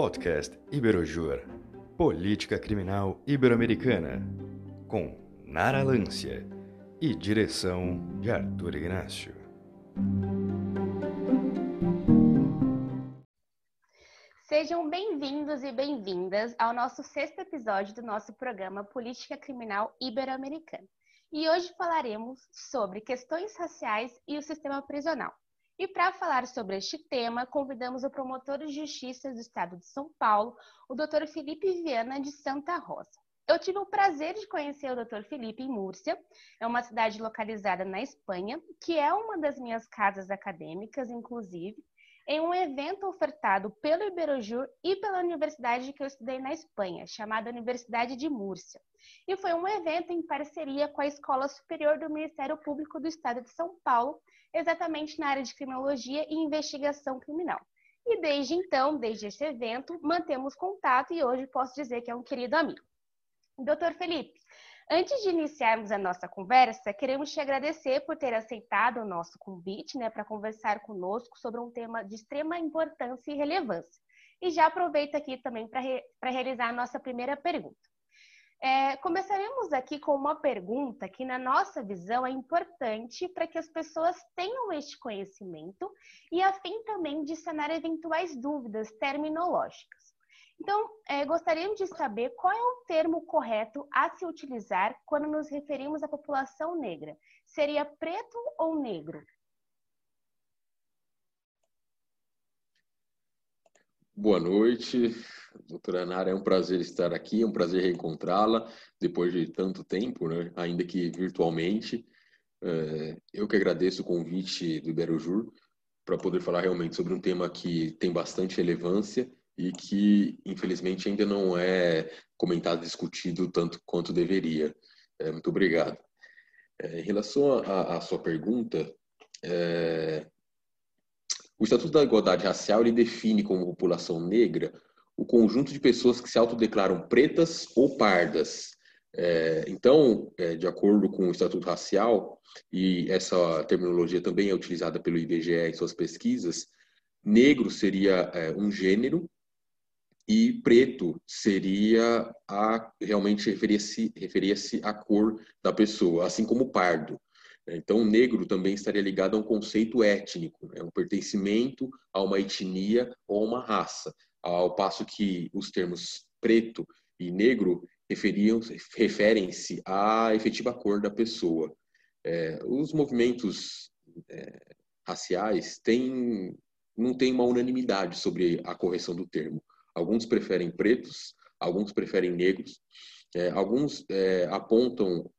Podcast Iberojur Política Criminal Ibero-Americana com Nara Lância e direção de Arthur Ignacio. Sejam bem-vindos e bem-vindas ao nosso sexto episódio do nosso programa Política Criminal Ibero-Americana. E hoje falaremos sobre questões raciais e o sistema prisional. E para falar sobre este tema, convidamos o promotor de justiça do Estado de São Paulo, o Dr. Felipe Viana de Santa Rosa. Eu tive o prazer de conhecer o Dr. Felipe em Múrcia, é uma cidade localizada na Espanha, que é uma das minhas casas acadêmicas, inclusive, em um evento ofertado pelo Iberojur e pela universidade que eu estudei na Espanha, chamada Universidade de Múrcia. E foi um evento em parceria com a Escola Superior do Ministério Público do Estado de São Paulo, exatamente na área de criminologia e investigação criminal. E desde então, desde esse evento, mantemos contato e hoje posso dizer que é um querido amigo. Doutor Felipe, Antes de iniciarmos a nossa conversa, queremos te agradecer por ter aceitado o nosso convite né, para conversar conosco sobre um tema de extrema importância e relevância. E já aproveito aqui também para re realizar a nossa primeira pergunta. É, começaremos aqui com uma pergunta que, na nossa visão, é importante para que as pessoas tenham este conhecimento e a fim também de sanar eventuais dúvidas terminológicas. Então, é, gostaríamos de saber qual é o termo correto a se utilizar quando nos referimos à população negra. Seria preto ou negro? Boa noite, doutora Nara. É um prazer estar aqui, é um prazer reencontrá-la depois de tanto tempo, né? ainda que virtualmente. É, eu que agradeço o convite do Iberojur para poder falar realmente sobre um tema que tem bastante relevância e que, infelizmente, ainda não é comentado, discutido tanto quanto deveria. É, muito obrigado. É, em relação à sua pergunta, é, o Estatuto da Igualdade Racial ele define como população negra o conjunto de pessoas que se autodeclaram pretas ou pardas. É, então, é, de acordo com o Estatuto Racial, e essa terminologia também é utilizada pelo IBGE em suas pesquisas, negro seria é, um gênero e preto seria a realmente referia-se referia-se à cor da pessoa, assim como pardo. Então, negro também estaria ligado a um conceito étnico, é um pertencimento a uma etnia ou a uma raça, ao passo que os termos preto e negro referem-se à efetiva cor da pessoa. É, os movimentos é, raciais têm não tem uma unanimidade sobre a correção do termo. Alguns preferem pretos, alguns preferem negros, é, alguns é, apontam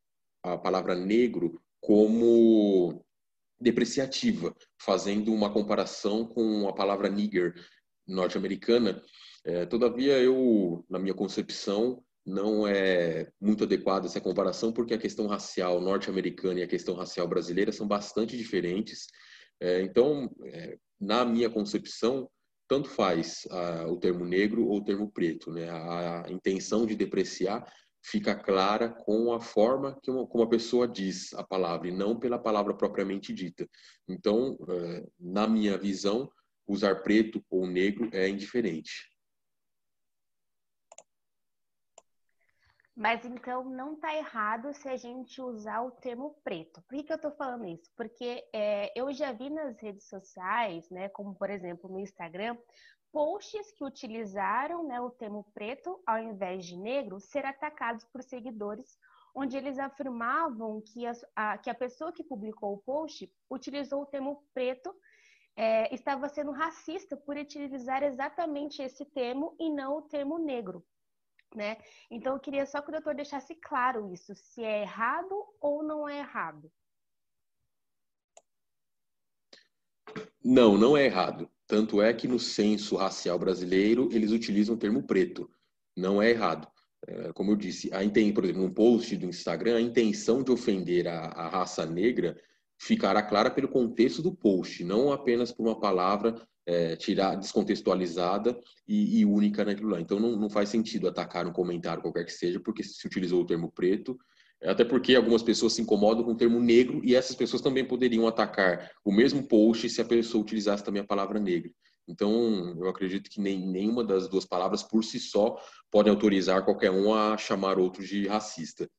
a palavra negro como depreciativa, fazendo uma comparação com a palavra nigger norte-americana. É, todavia, eu, na minha concepção, não é muito adequada essa comparação, porque a questão racial norte-americana e a questão racial brasileira são bastante diferentes. É, então, é, na minha concepção, tanto faz uh, o termo negro ou o termo preto, né? A, a, intenção de depreciar fica clara com a forma que uma, como a pessoa diz a palavra e não pela palavra propriamente dita. Então, uh, na minha visão, usar preto ou negro é indiferente. Mas então não está errado se a gente usar o termo preto. Por que, que eu estou falando isso? Porque é, eu já vi nas redes sociais, né, como por exemplo no Instagram, posts que utilizaram né, o termo preto ao invés de negro ser atacados por seguidores, onde eles afirmavam que a, a que a pessoa que publicou o post utilizou o termo preto é, estava sendo racista por utilizar exatamente esse termo e não o termo negro né? Então eu queria só que o doutor deixasse claro isso, se é errado ou não é errado. Não, não é errado. Tanto é que no censo racial brasileiro eles utilizam o termo preto. Não é errado. É, como eu disse, tem, por exemplo, um post do Instagram, a intenção de ofender a, a raça negra ficará clara pelo contexto do post, não apenas por uma palavra é, tirar descontextualizada e, e, única naquilo lá. Então não, não faz sentido atacar um comentário qualquer que seja, porque se utilizou o termo preto, até porque algumas pessoas se incomodam com o termo negro e essas pessoas também poderiam atacar o mesmo post se a pessoa utilizasse também a palavra negra. Então, eu acredito que nem, nenhuma das duas palavras por si só pode autorizar qualquer um a chamar outro de racista.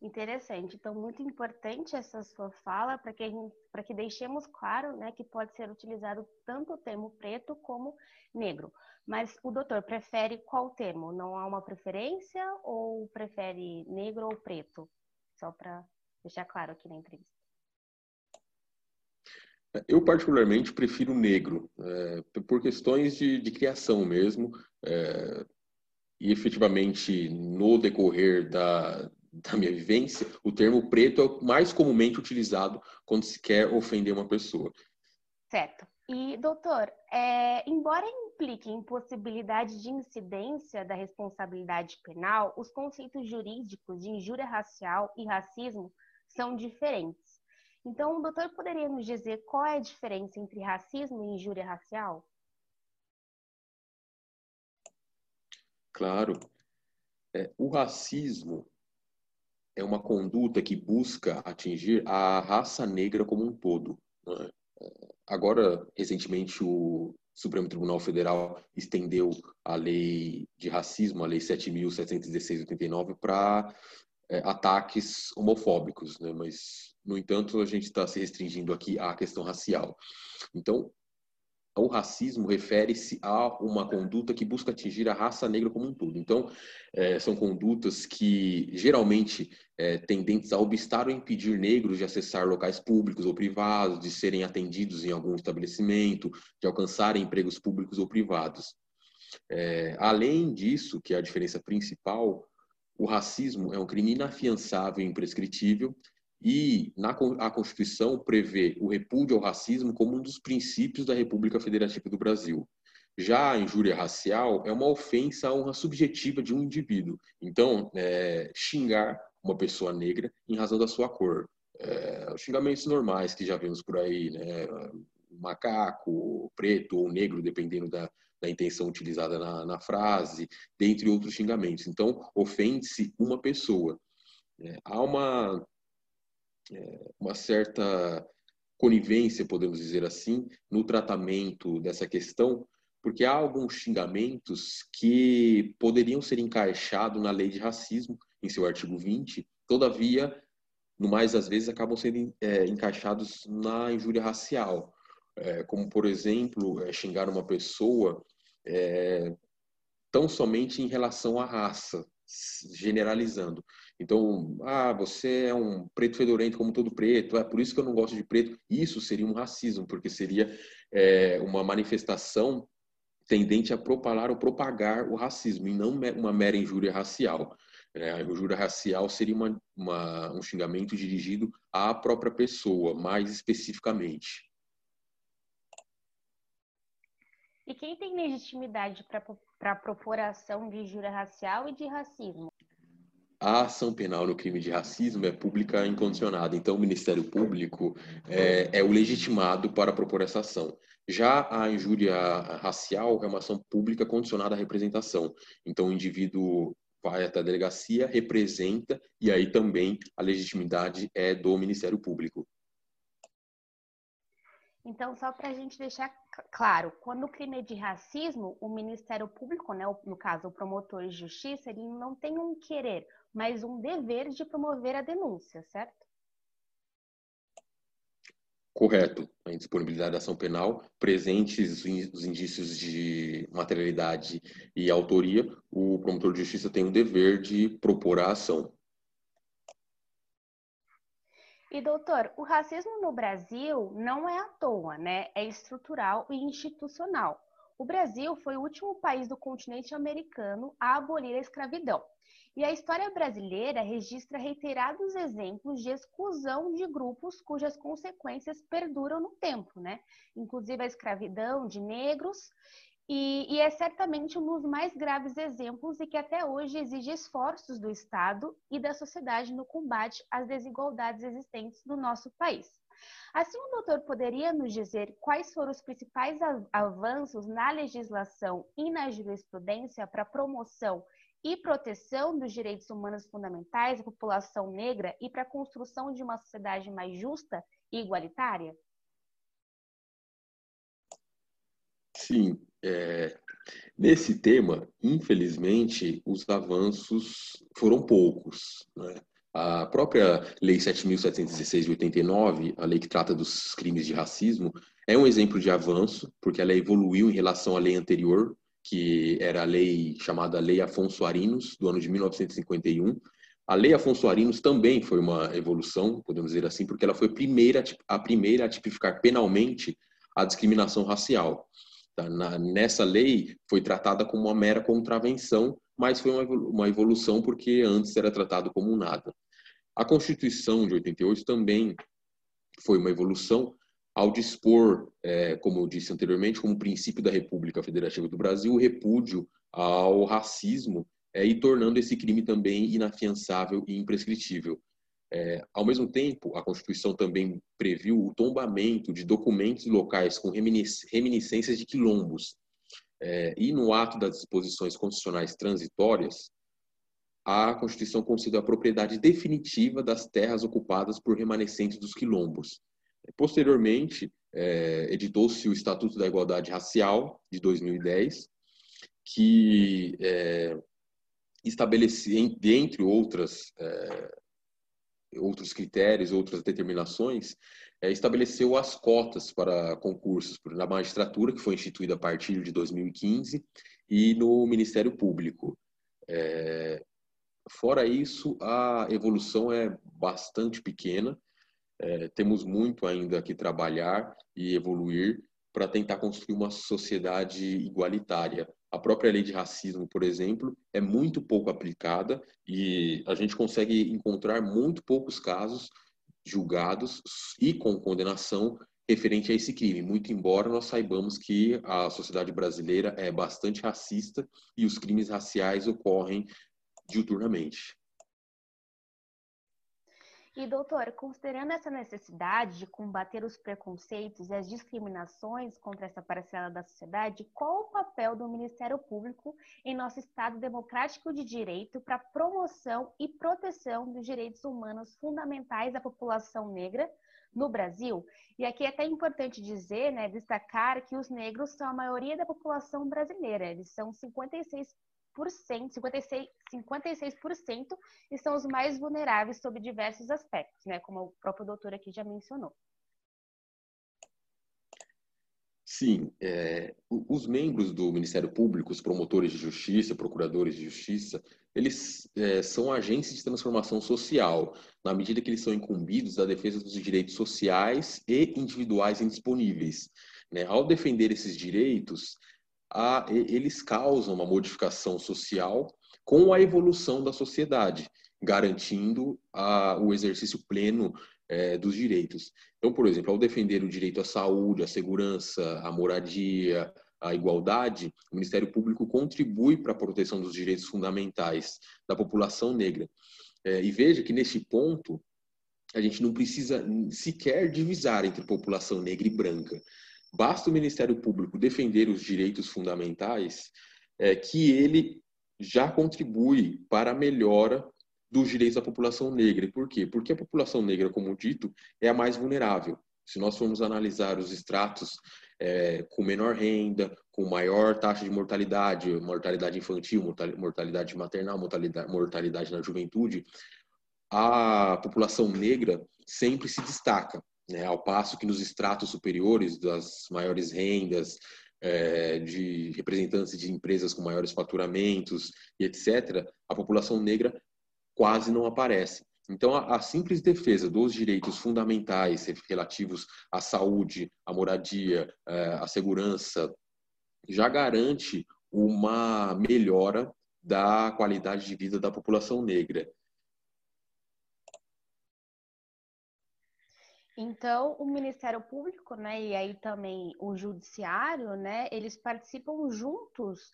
Interessante. Então, muito importante essa sua fala para que, que deixemos claro né, que pode ser utilizado tanto o termo preto como negro. Mas o doutor prefere qual termo? Não há uma preferência ou prefere negro ou preto? Só para deixar claro aqui na entrevista. Eu, particularmente, prefiro negro, é, por questões de, de criação mesmo. É, e, efetivamente, no decorrer da, da minha vivência, o termo preto é o mais comumente utilizado quando se quer ofender uma pessoa. Certo. E, doutor, é, embora implique em de incidência da responsabilidade penal, os conceitos jurídicos de injúria racial e racismo são diferentes. Então, o doutor poderia nos dizer qual é a diferença entre racismo e injúria racial? Claro. É, o racismo é uma conduta que busca atingir a raça negra como um todo. É? Agora, recentemente, o Supremo Tribunal Federal estendeu a lei de racismo, a lei 7.716-89, para é, ataques homofóbicos, né? mas, no entanto, a gente está se restringindo aqui à questão racial. Então, o racismo refere-se a uma conduta que busca atingir a raça negra como um todo. Então, é, são condutas que geralmente é, tendentes a obstar ou impedir negros de acessar locais públicos ou privados, de serem atendidos em algum estabelecimento, de alcançarem empregos públicos ou privados. É, além disso, que é a diferença principal, o racismo é um crime inafiançável e imprescritível e na, a Constituição prevê o repúdio ao racismo como um dos princípios da República Federativa do Brasil. Já a injúria racial é uma ofensa à honra subjetiva de um indivíduo. Então, é, xingar uma pessoa negra em razão da sua cor. É, os xingamentos normais que já vemos por aí, né? macaco, preto ou negro, dependendo da, da intenção utilizada na, na, frase, dentre outros xingamentos. Então, ofende-se uma pessoa. É, há uma uma certa conivência, podemos dizer assim, no tratamento dessa questão, porque há alguns xingamentos que poderiam ser encaixados na lei de racismo, em seu artigo 20, todavia, no mais das vezes, acabam sendo é, encaixados na injúria racial, é, como, por exemplo, é, xingar uma pessoa é, tão somente em relação à raça, generalizando. Então, ah, você é um preto fedorento como todo preto, é por isso que eu não gosto de preto. Isso seria um racismo, porque seria é, uma manifestação tendente a propalar ou propagar o racismo, e não uma mera injúria racial. É, a injúria racial seria uma, uma, um xingamento dirigido à própria pessoa, mais especificamente. E quem tem legitimidade para propor a ação de injúria racial e de racismo? a ação penal no crime de racismo é pública incondicionada, então o Ministério Público é, é, o legitimado para propor essa ação. Já a injúria racial é uma ação pública condicionada à representação, então o indivíduo vai até a delegacia, representa, e aí também a legitimidade é do Ministério Público. Então, só para a gente deixar claro, quando o crime é de racismo, o Ministério Público, né, no caso o promotor de justiça, ele não tem um querer, mas um dever de promover a denúncia, certo? Correto. A indisponibilidade da ação penal, presentes os indícios de materialidade e autoria, o promotor de justiça tem o dever de propor a ação. E doutor, o racismo no Brasil não é à toa, né? É estrutural e institucional. O Brasil foi o último país do continente americano a abolir a escravidão. E a história brasileira registra reiterados exemplos de exclusão de grupos cujas consequências perduram no tempo, né? Inclusive a escravidão de negros e, e, é certamente um dos mais graves exemplos e que até hoje exige esforços do Estado e da sociedade no combate às desigualdades existentes no nosso país. Assim, o doutor poderia nos dizer quais foram os principais avanços na legislação e na jurisprudência para a promoção e proteção dos direitos humanos fundamentais da população negra e para a construção de uma sociedade mais justa e igualitária? Sim, é, nesse tema, infelizmente, os avanços foram poucos. Né? A própria Lei 7.716 de 89, a lei que trata dos crimes de racismo, é um exemplo de avanço, porque ela evoluiu em relação à lei anterior, que era a lei chamada Lei Afonso Arinos, do ano de 1951. A Lei Afonso Arinos também foi uma evolução, podemos dizer assim, porque ela foi a primeira, a primeira a tipificar penalmente a discriminação racial. Tá? Na, nessa lei foi tratada como uma mera contravenção, mas foi uma evolução porque antes era tratado como nada. A Constituição de 88 também foi uma evolução ao dispor, é, como eu disse anteriormente, como princípio da República Federativa do Brasil, o repúdio ao racismo é, e tornando esse crime também inafiançável e imprescritível. É, ao mesmo tempo, a Constituição também previu o tombamento de documentos locais com reminiscências de quilombos. É, e no ato das disposições constitucionais transitórias, a Constituição concedeu a propriedade definitiva das terras ocupadas por remanescentes dos quilombos. Posteriormente, é, editou-se o Estatuto da Igualdade Racial, de 2010, que é, estabelecia, dentre outras é, outros critérios, outras determinações, é, estabeleceu as cotas para concursos na magistratura, que foi instituída a partir de 2015, e no Ministério Público. É, fora isso, a evolução é bastante pequena. É, temos muito ainda que trabalhar e evoluir para tentar construir uma sociedade igualitária. A própria lei de racismo, por exemplo, é muito pouco aplicada e a gente consegue encontrar muito poucos casos julgados e com condenação referente a esse crime, muito embora nós saibamos que a sociedade brasileira é bastante racista e os crimes raciais ocorrem diuturnamente. E, doutor, considerando essa necessidade de combater os preconceitos e as discriminações contra essa parcela da sociedade, qual o papel do Ministério Público em nosso Estado democrático de direito para promoção e proteção dos direitos humanos fundamentais da população negra no Brasil? E aqui é até importante dizer, né, destacar que os negros são a maioria da população brasileira, eles são 56 56%, 56% e são os mais vulneráveis sob diversos aspectos, né, como o próprio doutor aqui já mencionou. Sim, é, os membros do Ministério Público, os promotores de justiça, procuradores de justiça, eles é, são agentes de transformação social, na medida que eles são incumbidos da defesa dos direitos sociais e individuais indisponíveis. Né? Ao defender esses direitos, a, eles causam uma modificação social com a evolução da sociedade, garantindo a, o exercício pleno é, dos direitos. Então, por exemplo, ao defender o direito à saúde, à segurança, à moradia, à igualdade, o Ministério Público contribui para a proteção dos direitos fundamentais da população negra. É, e veja que, neste ponto, a gente não precisa sequer divisar entre população negra e branca. Basta o Ministério Público defender os direitos fundamentais é, que ele já contribui para a melhora dos direitos da população negra. Por quê? Porque a população negra, como dito, é a mais vulnerável. Se nós formos analisar os estratos é, com menor renda, com maior taxa de mortalidade, mortalidade infantil, mortalidade maternal, mortalidade, mortalidade na juventude, a população negra sempre se destaca né? ao passo que nos estratos superiores das maiores rendas, é, de representantes de empresas com maiores faturamentos e etc., a população negra quase não aparece. Então, a, a, simples defesa dos direitos fundamentais relativos à saúde, à moradia, é, à segurança, já garante uma melhora da qualidade de vida da população negra. Então, o Ministério Público, né, e aí também o Judiciário, né, eles participam juntos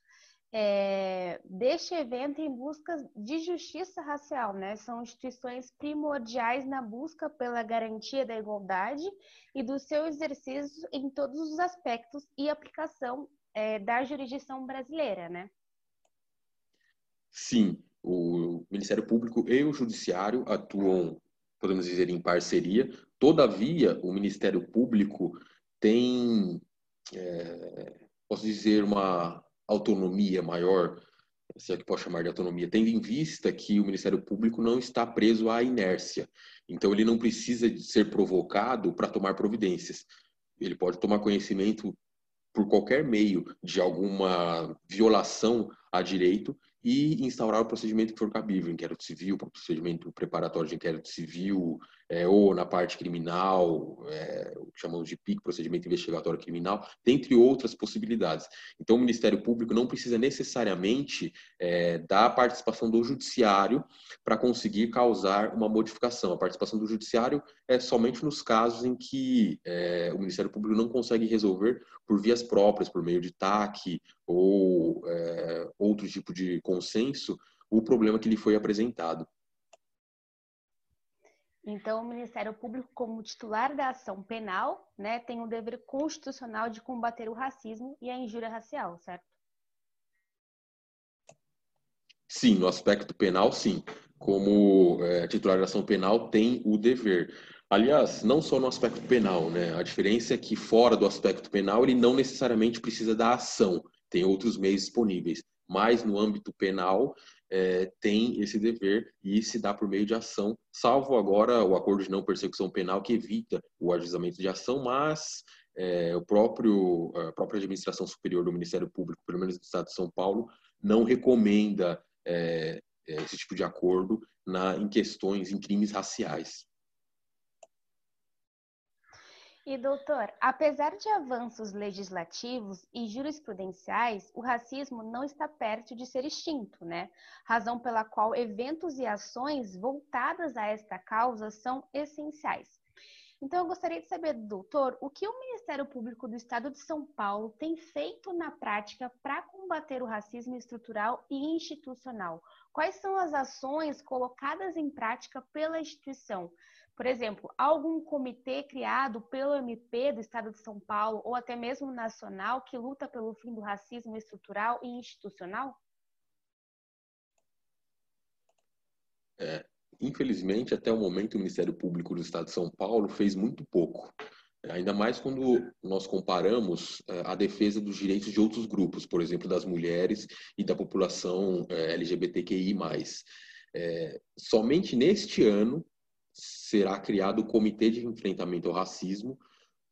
é, deste evento em busca de justiça racial, né? São instituições primordiais na busca pela garantia da igualdade e do seu exercício em todos os aspectos e aplicação é, da jurisdição brasileira, né? Sim, o Ministério Público e o Judiciário atuam, podemos dizer, em parceria Todavia, o Ministério Público tem é, posso dizer, uma autonomia maior, se é que posso chamar de autonomia, tendo em vista que o Ministério Público não está preso à inércia. Então, ele não precisa de ser provocado para tomar providências. Ele pode tomar conhecimento por qualquer meio de alguma violação a direito e instaurar o procedimento que for cabível, inquérito civil, procedimento preparatório de inquérito civil, é, ou na parte criminal, é, o que chamamos de PIC, procedimento investigatório criminal, dentre outras possibilidades. Então, o Ministério Público não precisa necessariamente é, da participação do Judiciário para conseguir causar uma modificação. A participação do Judiciário é somente nos casos em que é, o Ministério Público não consegue resolver por vias próprias, por meio de TAC ou é, outro tipo de consenso, o problema que lhe foi apresentado. Então, o Ministério Público, como titular da ação penal, né, tem o dever constitucional de combater o racismo e a injúria racial, certo? Sim, no aspecto penal, sim. Como é, titular da ação penal, tem o dever. Aliás, não só no aspecto penal, né? A diferença é que fora do aspecto penal ele não necessariamente precisa da ação, tem outros meios disponíveis. Mas no âmbito penal é, tem esse dever e se dá por meio de ação, salvo agora o acordo de não persecução penal que evita o ajuizamento de ação, mas é, o próprio a própria administração superior do Ministério Público, pelo menos do Estado de São Paulo, não recomenda é, esse tipo de acordo na, em questões, em crimes raciais. E, doutor, apesar de avanços legislativos e jurisprudenciais, o racismo não está perto de ser extinto, né? Razão pela qual eventos e ações voltadas a esta causa são essenciais. Então, eu gostaria de saber, doutor, o que o Ministério Público do Estado de São Paulo tem feito na prática para combater o racismo estrutural e institucional? Quais são as ações colocadas em prática pela instituição? Por exemplo, algum comitê criado pelo MP do Estado de São Paulo ou até mesmo nacional que luta pelo fim do racismo estrutural e institucional? É, infelizmente, até o momento, o Ministério Público do Estado de São Paulo fez muito pouco. Ainda mais quando nós comparamos é, a defesa dos direitos de outros grupos, por exemplo, das mulheres e da população é, LGBTQI+. É, somente neste ano, será criado o Comitê de Enfrentamento ao Racismo.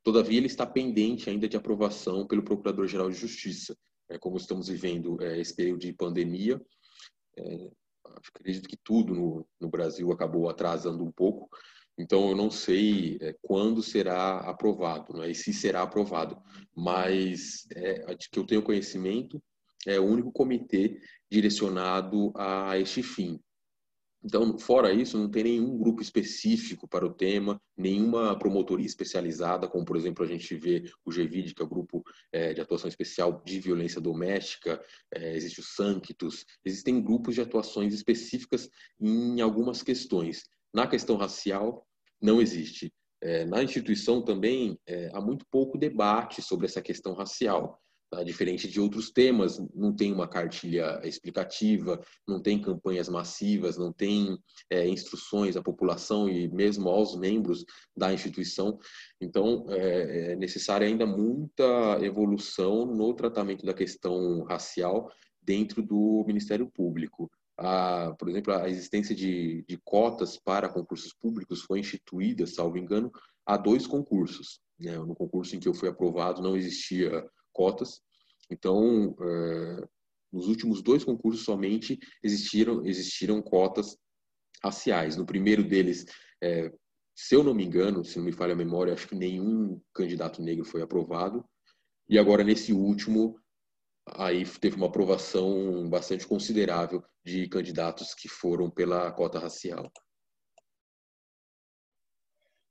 Todavia, ele está pendente ainda de aprovação pelo Procurador-Geral de Justiça. É, como estamos vivendo é, esse período de pandemia, é, acredito que tudo no, no, Brasil acabou atrasando um pouco. Então, eu não sei é, quando será aprovado, né, e se será aprovado. Mas, é, de que eu tenho conhecimento, é o único comitê direcionado a este fim. Então, fora isso, não tem nenhum grupo específico para o tema, nenhuma promotoria especializada, como, por exemplo, a gente vê o GVID, que é o Grupo é, de Atuação Especial de Violência Doméstica, é, existe o Sanctus, existem grupos de atuações específicas em algumas questões. Na questão racial, não existe. É, na instituição também, há muito pouco debate sobre essa questão racial. Tá? Diferente de outros temas, não tem uma cartilha explicativa, não tem campanhas massivas, não tem é, instruções à população e mesmo aos membros da instituição. Então, é, é necessária ainda muita evolução no tratamento da questão racial dentro do Ministério Público. A, por exemplo, a existência de, de cotas para concursos públicos foi instituída, salvo engano, há dois concursos. Né? No concurso em que eu fui aprovado não existia cotas. Então, é, nos últimos dois concursos somente existiram, existiram cotas raciais. No primeiro deles, é, se eu não me engano, se não me falha a memória, acho que nenhum candidato negro foi aprovado. E agora, nesse último, aí teve uma aprovação bastante considerável de candidatos que foram pela cota racial.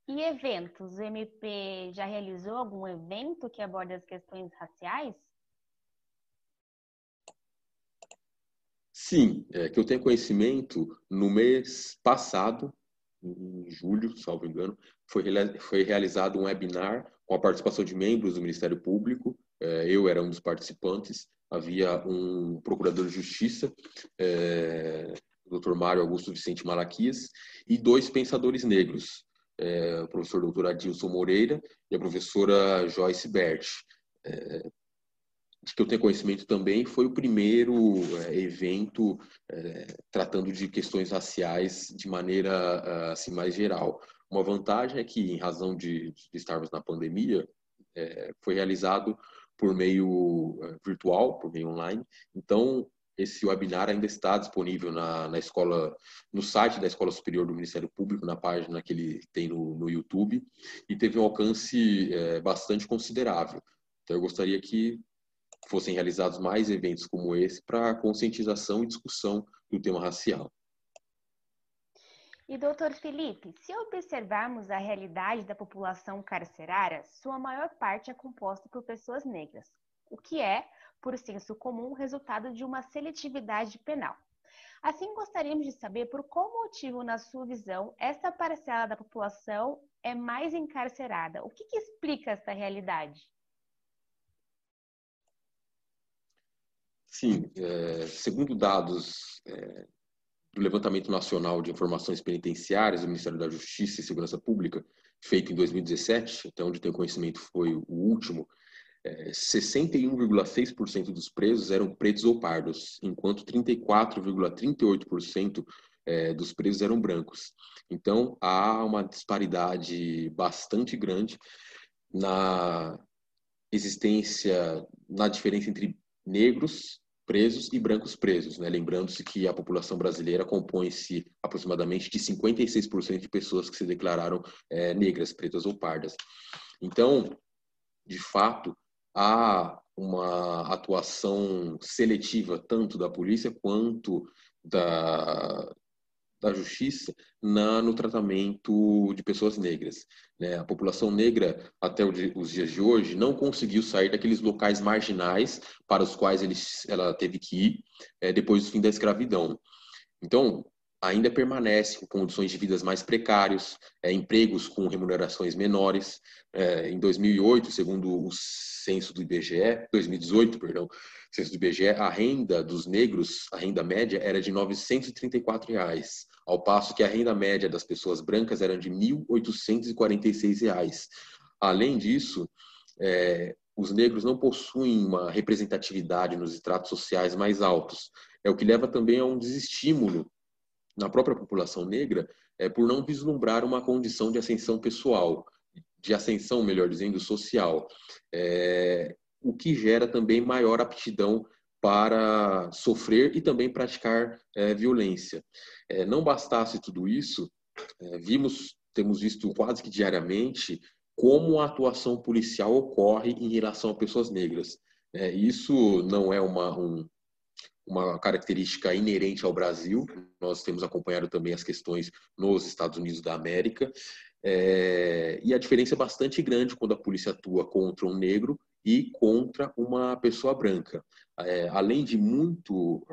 E eventos? O MP já realizou algum evento que aborde as questões raciais? Sim, é, que eu tenho conhecimento, no mês passado, em julho, salvo engano, foi, foi realizado um webinar com a participação de membros do Ministério Público. É, eu era um dos participantes. Havia um procurador de justiça, é, o Dr. Mário Augusto Vicente Malaquias, e dois pensadores negros, é, o professor doutor Adilson Moreira e a professora Joyce Bert. É, de que eu tenho conhecimento também, foi o primeiro é, evento é, tratando de questões raciais de maneira assim mais geral. Uma vantagem é que, em razão de, de estarmos na pandemia, é, foi realizado por meio é, virtual, por meio online. Então, esse webinar ainda está disponível na, na escola, no site da Escola Superior do Ministério Público, na página que ele tem no, no YouTube, e teve um alcance é, bastante considerável. Então, eu gostaria que fossem realizados mais eventos como esse para conscientização e discussão do tema racial. E doutor Felipe, se observarmos a realidade da população carcerária, sua maior parte é composta por pessoas negras, o que é, por senso comum, resultado de uma seletividade penal. Assim, gostaríamos de saber por qual motivo, na sua visão, esta parcela da população é mais encarcerada. O que, que explica esta realidade? Sim, é, segundo dados é, do Levantamento Nacional de Informações Penitenciárias do Ministério da Justiça e Segurança Pública, feito em 2017, até onde tenho conhecimento foi o último, é, 61,6% dos presos eram pretos ou pardos, enquanto 34,38% é, dos presos eram brancos. Então, há uma disparidade bastante grande na existência, na diferença entre negros presos e brancos presos, né? lembrando-se que a população brasileira compõe-se aproximadamente de 56% de pessoas que se declararam é, negras, pretas ou pardas. Então, de fato, há uma atuação seletiva tanto da polícia quanto da, da justiça na, no tratamento de pessoas negras. Né? A população negra, até os dias de hoje, não conseguiu sair daqueles locais marginais para os quais eles, ela teve que ir é, depois do fim da escravidão. Então, ainda permanece com condições de vidas mais precários, é, empregos com remunerações menores. É, em 2008, segundo o censo do IBGE, 2018, perdão, censo do IBGE, a renda dos negros, a renda média era de 934 reais, ao passo que a renda média das pessoas brancas era de 1.846 reais. Além disso, é, os negros não possuem uma representatividade nos estratos sociais mais altos, é o que leva também a um desestímulo na própria população negra é, por não vislumbrar uma condição de ascensão pessoal, de ascensão, melhor dizendo, social. É, o que gera também maior aptidão para sofrer e também praticar é, violência. É, não bastasse tudo isso, é, vimos, temos visto quase que diariamente como a atuação policial ocorre em relação a pessoas negras. É, isso não é uma, um, uma característica inerente ao Brasil. Nós temos acompanhado também as questões nos Estados Unidos da América. É, e a diferença é bastante grande quando a polícia atua contra um negro e contra uma pessoa branca. É, além de muito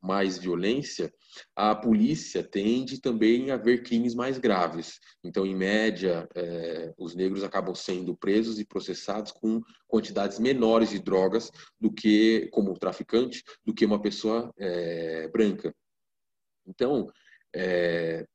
mais violência, a polícia tende também a ver crimes mais graves. Então, em média, é, os negros acabam sendo presos e processados com quantidades menores de drogas do que, como traficante, do que uma pessoa é, branca. Então, é,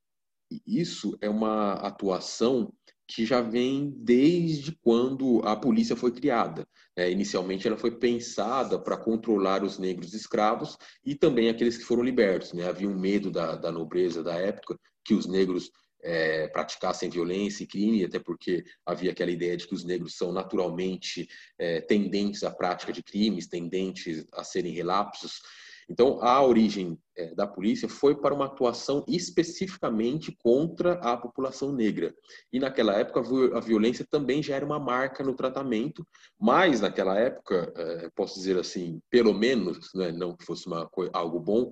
isso é uma atuação que já vem desde quando a polícia foi criada. É, inicialmente, ela foi pensada para controlar os negros escravos e também aqueles que foram libertos. Né? Havia um medo da, da nobreza da época que os negros é, praticassem violência e crime, até porque havia aquela ideia de que os negros são naturalmente é, tendentes à prática de crimes, tendentes a serem relapsos. Então, a origem é, da polícia foi para uma atuação especificamente contra a população negra. E naquela época, a violência também já era uma marca no tratamento, mas naquela época, é, posso dizer assim, pelo menos, né, não que fosse uma, algo bom,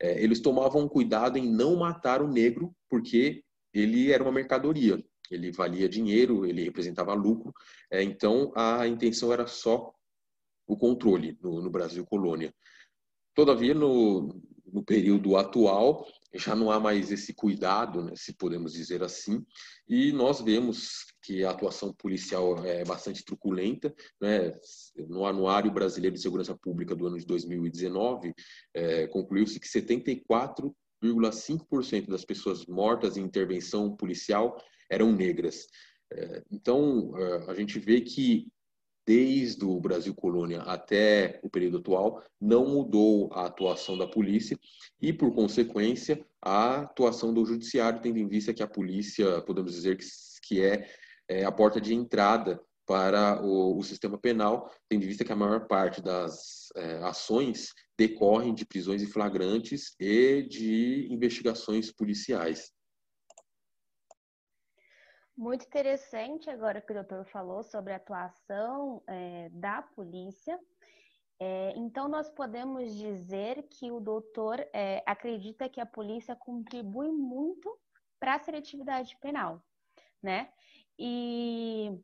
é, eles tomavam cuidado em não matar o negro, porque ele era uma mercadoria. Ele valia dinheiro, ele representava lucro, é, então a intenção era só o controle no, no Brasil colônia. Todavia, no, no período atual, já não há mais esse cuidado, né, se podemos dizer assim, e nós vemos que a atuação policial é bastante truculenta. Né? No Anuário Brasileiro de Segurança Pública do ano de 2019, é, concluiu-se que 74,5% das pessoas mortas em intervenção policial eram negras. É, então, é, a gente vê que desde o Brasil colônia até o período atual, não mudou a atuação da polícia e, por consequência, a atuação do judiciário, tendo em vista que a polícia, podemos dizer que, é, é a porta de entrada para o, sistema penal, tendo em vista que a maior parte das é, ações decorrem de prisões em flagrantes e de investigações policiais. Muito interessante agora que o doutor falou sobre a atuação é, da polícia. É, então, nós podemos dizer que o doutor é, acredita que a polícia contribui muito para a seletividade penal, né? E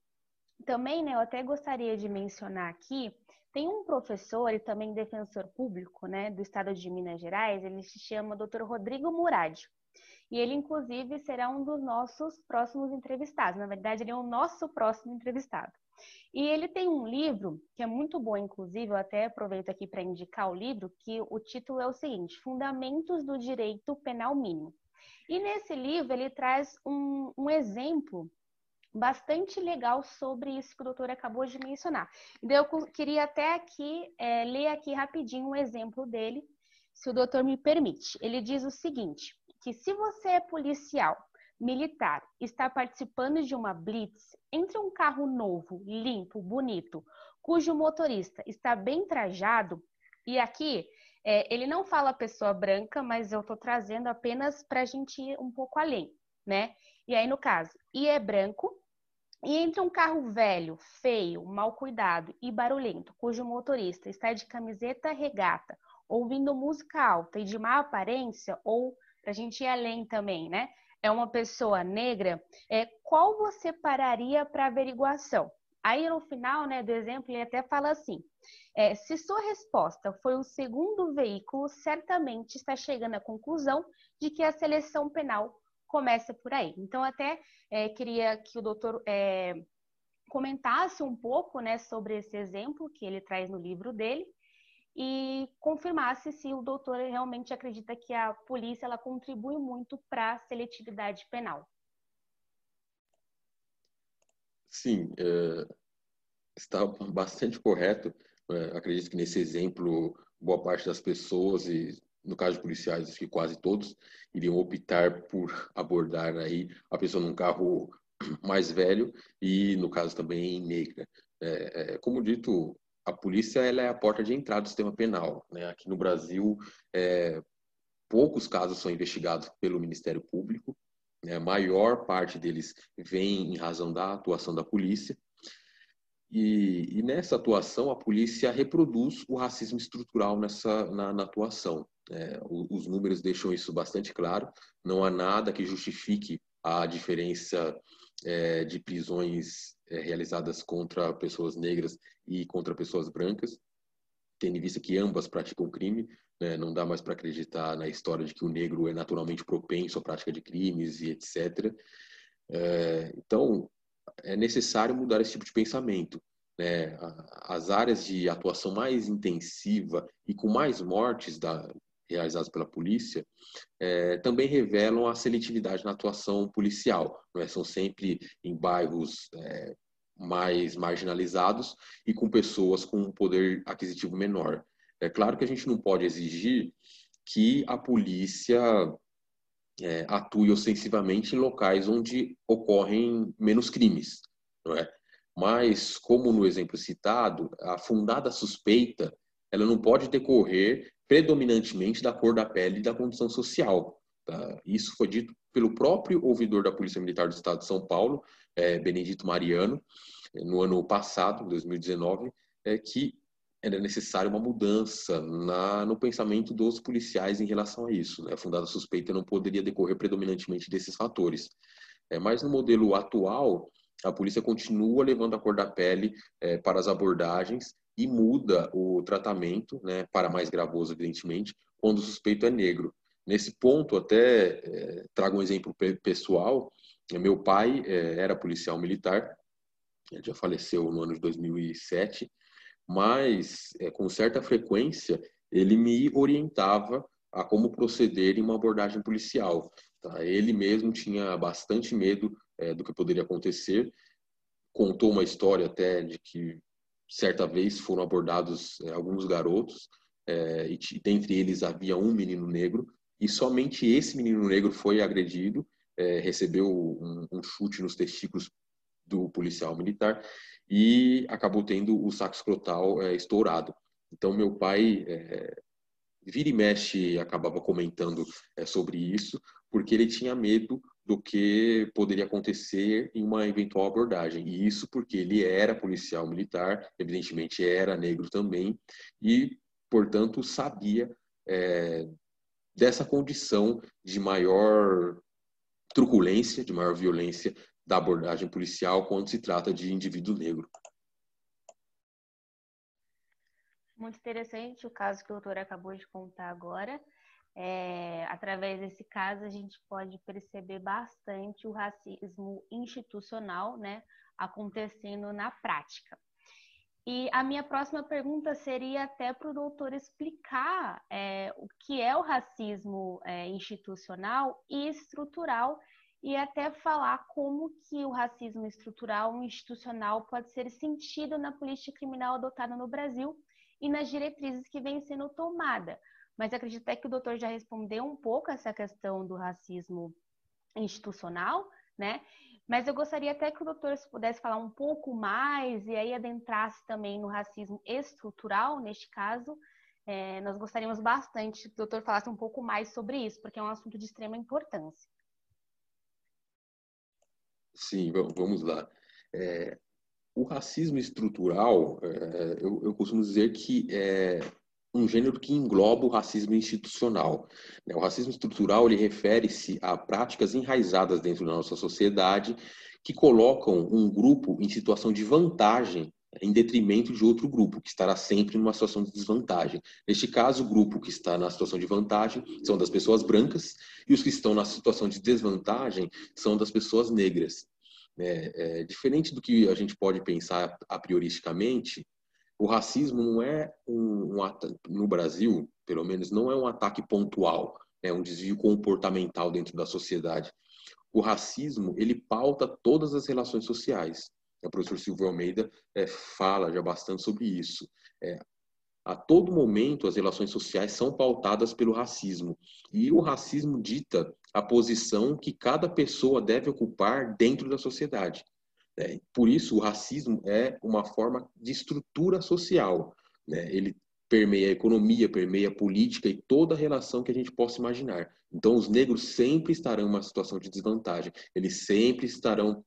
também, né, eu até gostaria de mencionar aqui, tem um professor e também defensor público, né, do estado de Minas Gerais, ele se chama Dr. Rodrigo Murad. E ele, inclusive, será um dos nossos próximos entrevistados. Na verdade, ele é o nosso próximo entrevistado. E ele tem um livro que é muito bom, inclusive, eu até aproveito aqui para indicar o livro, que o título é o seguinte: Fundamentos do Direito Penal Mínimo. E nesse livro ele traz um, um exemplo bastante legal sobre isso que o doutor acabou de mencionar. Então, eu queria até aqui é, ler aqui rapidinho um exemplo dele, se o doutor me permite. Ele diz o seguinte: que se você é policial, militar, está participando de uma blitz, entre um carro novo, limpo, bonito, cujo motorista está bem trajado, e aqui é, ele não fala pessoa branca, mas eu estou trazendo apenas para a gente ir um pouco além, né? E aí, no caso, e é branco, e entre um carro velho, feio, mal cuidado e barulhento, cujo motorista está de camiseta regata, ouvindo música alta e de má aparência, ou para a gente ir além também, né? É uma pessoa negra, é, qual você pararia para averiguação? Aí no final né, do exemplo, ele até fala assim: é, se sua resposta foi o segundo veículo, certamente está chegando à conclusão de que a seleção penal começa por aí. Então, até é, queria que o doutor é, comentasse um pouco né, sobre esse exemplo que ele traz no livro dele e confirmasse se o doutor realmente acredita que a polícia ela contribui muito para a seletividade penal. Sim, é, está bastante correto. É, acredito que nesse exemplo, boa parte das pessoas, e no caso de policiais, acho que quase todos, iriam optar por abordar aí a pessoa num carro mais velho e, no caso também, negra. É, é, como dito, a polícia ela é a porta de entrada do sistema penal. Né? Aqui no Brasil, é, poucos casos são investigados pelo Ministério Público. Né? A maior parte deles vem em razão da atuação da polícia. E, e nessa atuação, a polícia reproduz o racismo estrutural nessa, na, na atuação. É, os números deixam isso bastante claro. Não há nada que justifique a diferença é, de prisões é, realizadas contra pessoas negras e contra pessoas brancas, tendo em vista que ambas praticam crime. Né? Não dá mais para acreditar na história de que o negro é naturalmente propenso à prática de crimes e etc. É, então, é necessário mudar esse tipo de pensamento. Né? As áreas de atuação mais intensiva e com mais mortes da, realizadas pela polícia é, também revelam a seletividade na atuação policial. É? São sempre em bairros é, mais marginalizados e com pessoas com um poder aquisitivo menor. É claro que a gente não pode exigir que a polícia é, atue ostensivamente em locais onde ocorrem menos crimes, não é? Mas, como no exemplo citado, a fundada suspeita ela não pode decorrer predominantemente da cor da pele e da condição social. Tá? Isso foi dito pelo próprio ouvidor da Polícia Militar do Estado de São Paulo, é, Benedito Mariano, no ano passado, 2019, é, que era necessária uma mudança na, no pensamento dos policiais em relação a isso. Né? A fundada suspeita não poderia decorrer predominantemente desses fatores. É, mas no modelo atual, a polícia continua levando a cor da pele é, para as abordagens e muda o tratamento, né, para mais gravoso, evidentemente, quando o suspeito é negro. Nesse ponto, até é, trago um exemplo pessoal. Meu pai é, era policial militar, ele já faleceu no ano de 2007, mas é, com certa frequência ele me orientava a como proceder em uma abordagem policial. Tá? Ele mesmo tinha bastante medo é, do que poderia acontecer. Contou uma história até de que certa vez foram abordados é, alguns garotos, é, e dentre eles havia um menino negro, e somente esse menino negro foi agredido, é, recebeu um, um, chute nos testículos do policial militar e acabou tendo o saco escrotal é, estourado. Então, meu pai, é, vira e mexe, acabava comentando é, sobre isso, porque ele tinha medo do que poderia acontecer em uma eventual abordagem. E isso porque ele era policial militar, evidentemente era negro também, e, portanto, sabia é, dessa condição de maior truculência, de maior violência da abordagem policial quando se trata de indivíduo negro. Muito interessante o caso que o doutor acabou de contar agora. É, através desse caso, a gente pode perceber bastante o racismo institucional né, acontecendo na prática. E a minha próxima pergunta seria até para o doutor explicar é, o que é o racismo é, institucional e estrutural e até falar como que o racismo estrutural e institucional pode ser sentido na política criminal adotada no Brasil e nas diretrizes que vem sendo tomada mas acredito até que o doutor já respondeu um pouco essa questão do racismo institucional, né? Mas eu gostaria até que o doutor pudesse falar um pouco mais e aí adentrasse também no racismo estrutural, neste caso. É, nós gostaríamos bastante que o doutor falasse um pouco mais sobre isso, porque é um assunto de extrema importância. Sim, vamos lá. É, o racismo estrutural, é, eu, eu, costumo dizer que é, um gênero que engloba o racismo institucional. Né? O racismo estrutural ele refere-se a práticas enraizadas dentro da nossa sociedade que colocam um grupo em situação de vantagem em detrimento de outro grupo, que estará sempre numa situação de desvantagem. Neste caso, o grupo que está na situação de vantagem são das pessoas brancas e os que estão na situação de desvantagem são das pessoas negras. É, é, diferente do que a gente pode pensar a prioristicamente, o racismo não é um, um no Brasil, pelo menos, não é um ataque pontual, é um desvio comportamental dentro da sociedade. O racismo ele pauta todas as relações sociais. O professor Silvio Almeida é, fala já bastante sobre isso. É, a todo momento, as relações sociais são pautadas pelo racismo. E o racismo dita a posição que cada pessoa deve ocupar dentro da sociedade. É, por isso, o racismo é uma forma de estrutura social. Né? Ele permeia a economia, permeia a política e toda a relação que a gente possa imaginar. Então, os negros sempre estarão em uma situação de desvantagem. Eles sempre estarão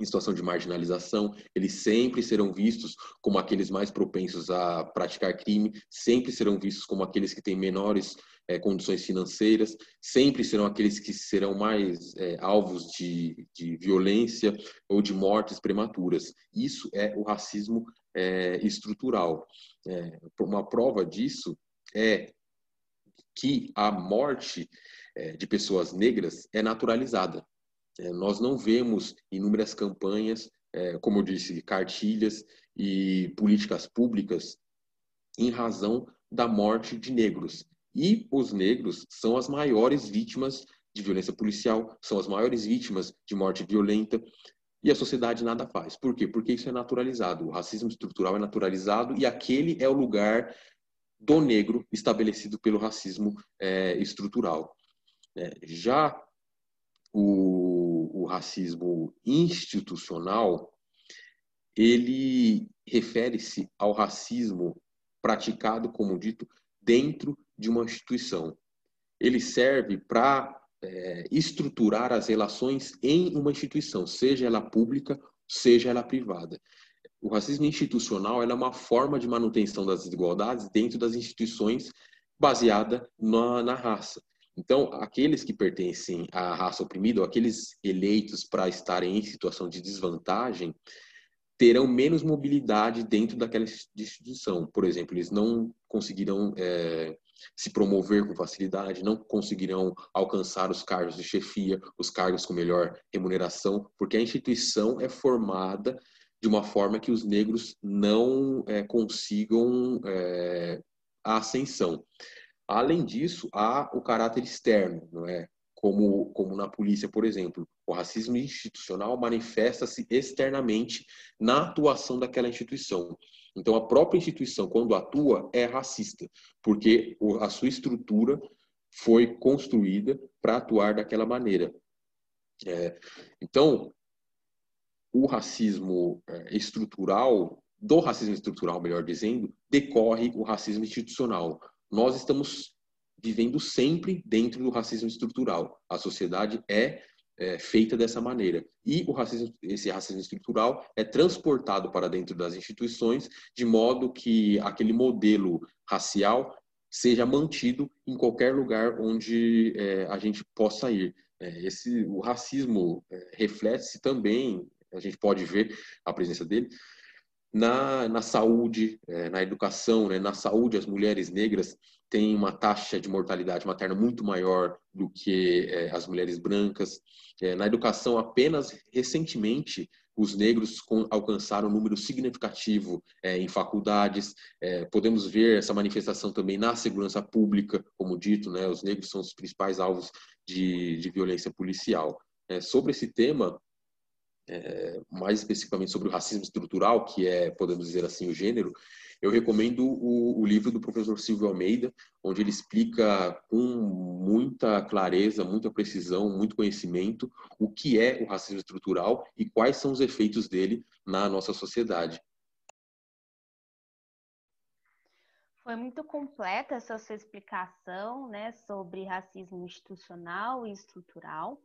em situação de marginalização, eles sempre serão vistos como aqueles mais propensos a praticar crime, sempre serão vistos como aqueles que têm menores é, condições financeiras, sempre serão aqueles que serão mais é, alvos de, de violência ou de mortes prematuras. Isso é o racismo é, estrutural. É, uma prova disso é que a morte é, de pessoas negras é naturalizada. É, nós não vemos inúmeras campanhas, como eu disse, cartilhas e políticas públicas em razão da morte de negros. E os negros são as maiores vítimas de violência policial, são as maiores vítimas de morte violenta. E a sociedade nada faz. Por quê? Porque isso é naturalizado. O racismo estrutural é naturalizado e aquele é o lugar do negro estabelecido pelo racismo é, estrutural. É, já o, o racismo institucional, ele refere-se ao racismo praticado, como dito, dentro de uma instituição. Ele serve para é, estruturar as relações em uma instituição, seja ela pública, seja ela privada. O racismo institucional é uma forma de manutenção das desigualdades dentro das instituições baseada na, na raça. Então, aqueles que pertencem à raça oprimida, ou aqueles eleitos para estarem em situação de desvantagem, terão menos mobilidade dentro daquela instituição. Por exemplo, eles não conseguirão é, se promover com facilidade, não conseguirão alcançar os cargos de chefia, os cargos com melhor remuneração, porque a instituição é formada de uma forma que os negros não é, consigam é, a ascensão. Além disso, há o caráter externo, não é? Como, como na polícia, por exemplo, O racismo institucional manifesta-se externamente na atuação daquela instituição. Então, a própria instituição, quando atua, é racista, porque a sua estrutura foi construída para atuar daquela maneira. É, então, o racismo é, estrutural, do racismo estrutural, melhor dizendo, decorre o racismo institucional. Nós estamos vivendo sempre dentro do racismo estrutural. A sociedade é, é feita dessa maneira. E o racismo, esse racismo estrutural é transportado para dentro das instituições de modo que aquele modelo racial seja mantido em qualquer lugar onde é, a gente possa ir. É, esse, o racismo é, reflete-se também, a gente pode ver a presença dele, na, na saúde, é, na educação, né? na saúde, as mulheres negras têm uma taxa de mortalidade materna muito maior do que é, as mulheres brancas. É, na educação, apenas recentemente, os negros com, alcançaram um número significativo é, em faculdades. É, podemos ver essa manifestação também na segurança pública, como dito, né? os negros são os principais alvos de, de violência policial. É, sobre esse tema, é, mais especificamente sobre o racismo estrutural, que é, podemos dizer assim, o gênero, eu recomendo o, o, livro do professor Silvio Almeida, onde ele explica com muita clareza, muita precisão, muito conhecimento o que é o racismo estrutural e quais são os efeitos dele na nossa sociedade. Foi muito completa essa sua explicação né, sobre racismo institucional e estrutural.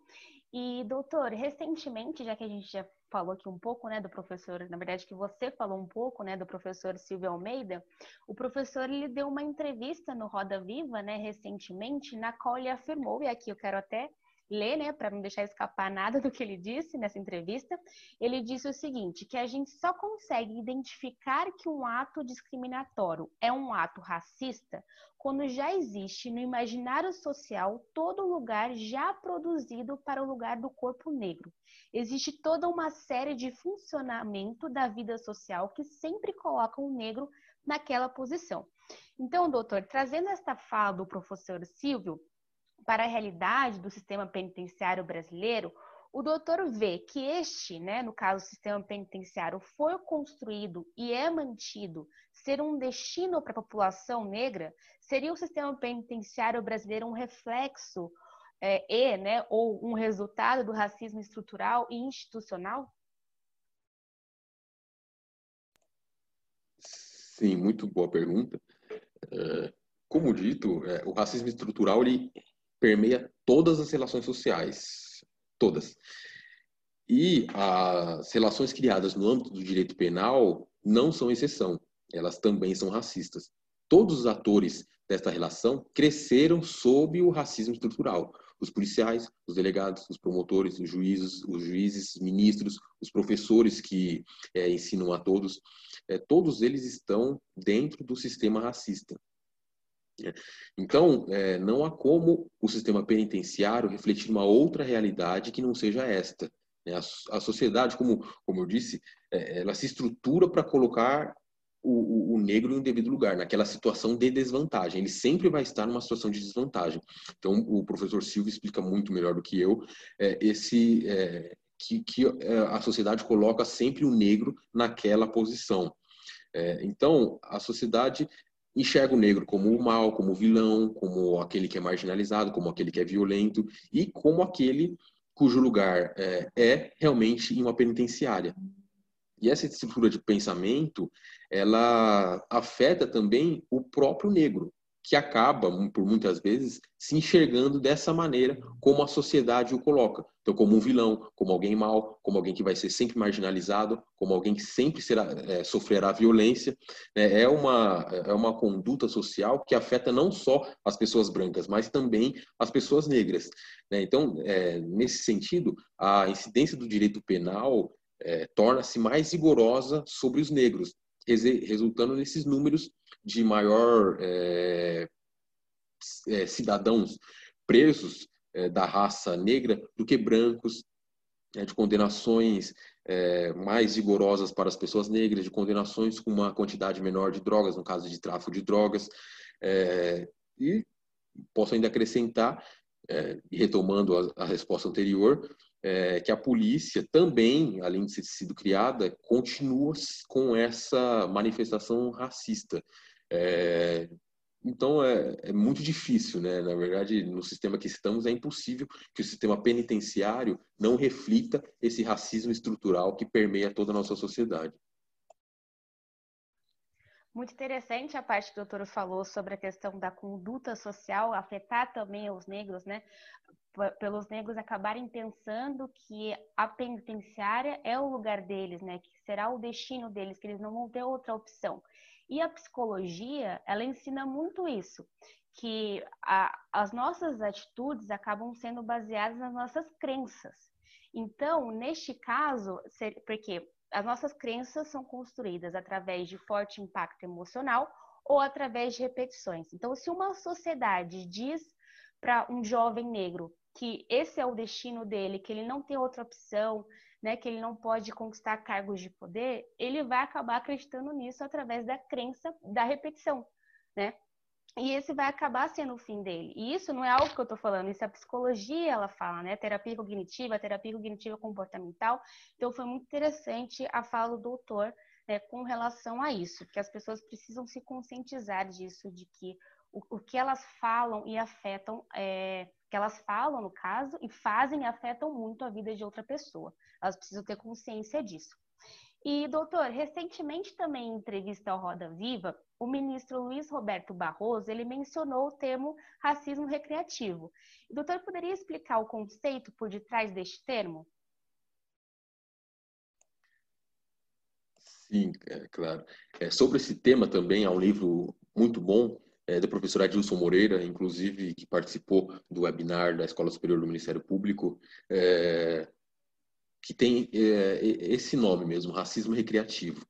E, doutor, recentemente, já que a gente já falou aqui um pouco, né, do professor, na verdade que você falou um pouco, né, do professor Silvio Almeida, o professor ele deu uma entrevista no Roda Viva, né, recentemente, na qual ele afirmou, e aqui eu quero até ler, né, para não deixar escapar nada do que ele disse nessa entrevista, ele disse o seguinte, que a gente só consegue identificar que um ato discriminatório é um ato racista quando já existe no imaginário social todo lugar já produzido para o lugar do corpo negro. Existe toda uma série de funcionamento da vida social que sempre coloca o negro naquela posição. Então, doutor, trazendo esta fala do professor Silvio, para a realidade do sistema penitenciário brasileiro, o doutor vê que este, né, no caso o sistema penitenciário, foi construído e é mantido ser um destino para a população negra, seria o sistema penitenciário brasileiro um reflexo é, e, né, ou um resultado do racismo estrutural e institucional? Sim, muito boa pergunta. É, como dito, é, o racismo estrutural ele permeia todas as relações sociais, todas. E as relações criadas no âmbito do direito penal não são exceção, elas também são racistas. Todos os atores desta relação cresceram sob o racismo estrutural. Os policiais, os delegados, os promotores, os juízes, os juízes, ministros, os professores que é, ensinam a todos, é, todos eles estão dentro do sistema racista. Né? Então, é, não há como o sistema penitenciário refletir uma outra realidade que não seja esta. Né? A, a, sociedade, como, como eu disse, é, ela se estrutura para colocar o, o, o, negro devido lugar, naquela situação de desvantagem. Ele sempre vai estar numa situação de desvantagem. Então, o professor Silvio explica muito melhor do que eu é, esse é, que, que é, a sociedade coloca sempre o negro naquela posição. É, então, a sociedade enxerga o negro como o mal, como o vilão, como aquele que é marginalizado, como aquele que é violento e como aquele cujo lugar é, é realmente em uma penitenciária. E essa estrutura de pensamento, ela afeta também o próprio negro que acaba, por muitas vezes, se enxergando dessa maneira como a sociedade o coloca. Então, como um vilão, como alguém mau, como alguém que vai ser sempre marginalizado, como alguém que sempre será, é, sofrerá violência. Né? É, uma, é uma conduta social que afeta não só as pessoas brancas, mas também as pessoas negras. Né? Então, é, nesse sentido, a incidência do direito penal é, torna-se mais rigorosa sobre os negros, resultando nesses números de maior é, é, cidadãos presos é, da raça negra do que brancos, né, de condenações é, mais rigorosas para as pessoas negras, de condenações com uma quantidade menor de drogas, no caso de tráfico de drogas. É, e posso ainda acrescentar, é, retomando a, a, resposta anterior, é, que a polícia também, além de ter sido criada, continua com essa manifestação racista. É, então é, é, muito difícil, né? Na verdade, no sistema que estamos, é impossível que o sistema penitenciário não reflita esse racismo estrutural que permeia toda a nossa sociedade. Muito interessante a parte que o doutor falou sobre a questão da conduta social afetar também os negros, né? Pelos negros acabarem pensando que a penitenciária é o lugar deles, né? Que será o destino deles, que eles não vão ter outra opção. E a psicologia, ela ensina muito isso, que a, as nossas atitudes acabam sendo baseadas nas nossas crenças. Então, neste caso, porque as nossas crenças são construídas através de forte impacto emocional ou através de repetições. Então, se uma sociedade diz para um jovem negro que esse é o destino dele, que ele não tem outra opção, né, que ele não pode conquistar cargos de poder, ele vai acabar acreditando nisso através da crença da repetição, né? E esse vai acabar sendo o fim dele. E isso não é algo que eu estou falando, isso é a psicologia, ela fala, né? Terapia cognitiva, terapia cognitiva comportamental. Então, foi muito interessante a fala do doutor né, com relação a isso, que as pessoas precisam se conscientizar disso, de que o, o que elas falam e afetam é, que elas falam, no caso, e fazem e afetam muito a vida de outra pessoa. Elas precisam ter consciência disso. E, doutor, recentemente também em entrevista ao Roda Viva, o ministro Luiz Roberto Barroso, ele mencionou o termo racismo recreativo. Doutor poderia explicar o conceito por detrás deste termo? Sim, é, claro. É, sobre esse tema também há um livro muito bom é, do professor Adilson Moreira, inclusive, que participou do webinar da Escola Superior do Ministério Público, é, que tem é, esse nome mesmo, racismo recreativo.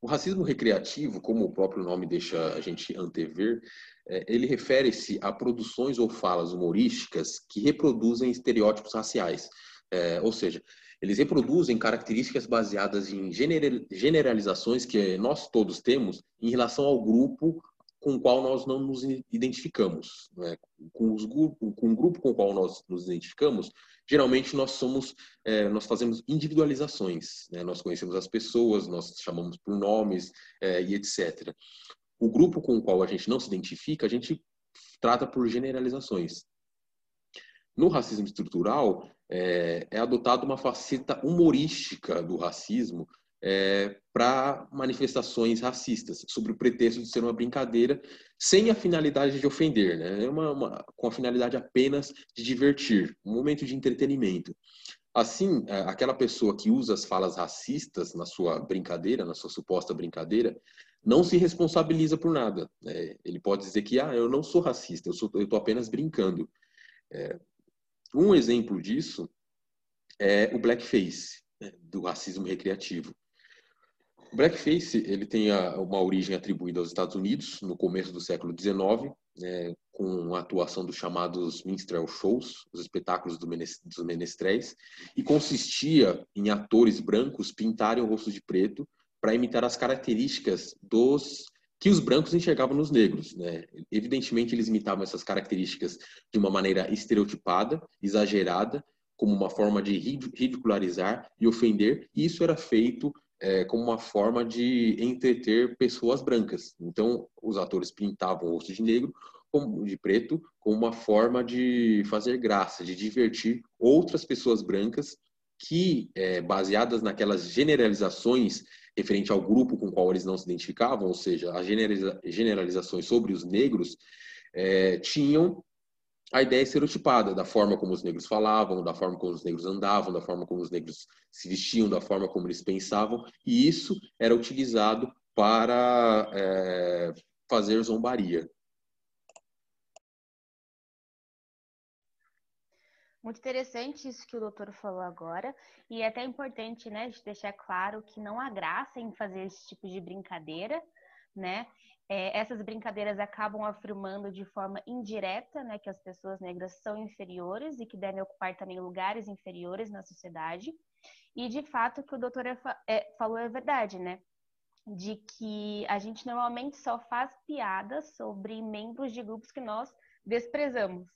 O racismo recreativo, como o próprio nome deixa a gente antever, é, ele refere-se a produções ou falas humorísticas que reproduzem estereótipos raciais. É, ou seja, eles reproduzem características baseadas em generalizações que nós todos temos em relação ao grupo com o qual nós não nos identificamos. Né? Com, os, com o grupo com o qual nós nos identificamos, geralmente nós somos, é, nós fazemos individualizações. Né? Nós conhecemos as pessoas, nós chamamos por nomes é, e etc. O grupo com o qual a gente não se identifica, a gente trata por generalizações. No racismo estrutural, é, é adotada uma faceta humorística do racismo é, para manifestações racistas, sobre o pretexto de ser uma brincadeira, sem a finalidade de ofender, né? É uma, uma, com a finalidade apenas de divertir, um momento de entretenimento. Assim, é, aquela pessoa que usa as falas racistas na sua brincadeira, na sua suposta brincadeira, não se responsabiliza por nada. Né? Ele pode dizer que, ah, eu não sou racista, eu estou apenas brincando. É, um exemplo disso é o blackface, né? do racismo recreativo. O blackface ele tem uma origem atribuída aos Estados Unidos no começo do século XIX, né, com a atuação dos chamados minstrel shows, os espetáculos do dos menestréis, e consistia em atores brancos pintarem o rosto de preto para imitar as características dos que os brancos enxergavam nos negros. Né? Evidentemente, eles imitavam essas características de uma maneira estereotipada, exagerada, como uma forma de ridicularizar e ofender, e isso era feito é, como uma forma de entreter pessoas brancas. Então, os atores pintavam o rosto de negro, de preto, como uma forma de fazer graça, de divertir outras pessoas brancas que, é, baseadas naquelas generalizações referente ao grupo com o qual eles não se identificavam, ou seja, as generalizações sobre os negros, é, tinham a ideia estereotipada da forma como os negros falavam, da forma como os negros andavam, da forma como os negros se vestiam, da forma como eles pensavam, e isso era utilizado para é, fazer zombaria. Muito interessante isso que o doutor falou agora, e é até importante, né, de deixar claro que não há graça em fazer esse tipo de brincadeira, né? É, essas brincadeiras acabam afirmando de forma indireta né, que as pessoas negras são inferiores e que devem ocupar também lugares inferiores na sociedade. E, de fato, o que o doutor é, é, falou é verdade, né? De que a gente normalmente só faz piadas sobre membros de grupos que nós desprezamos.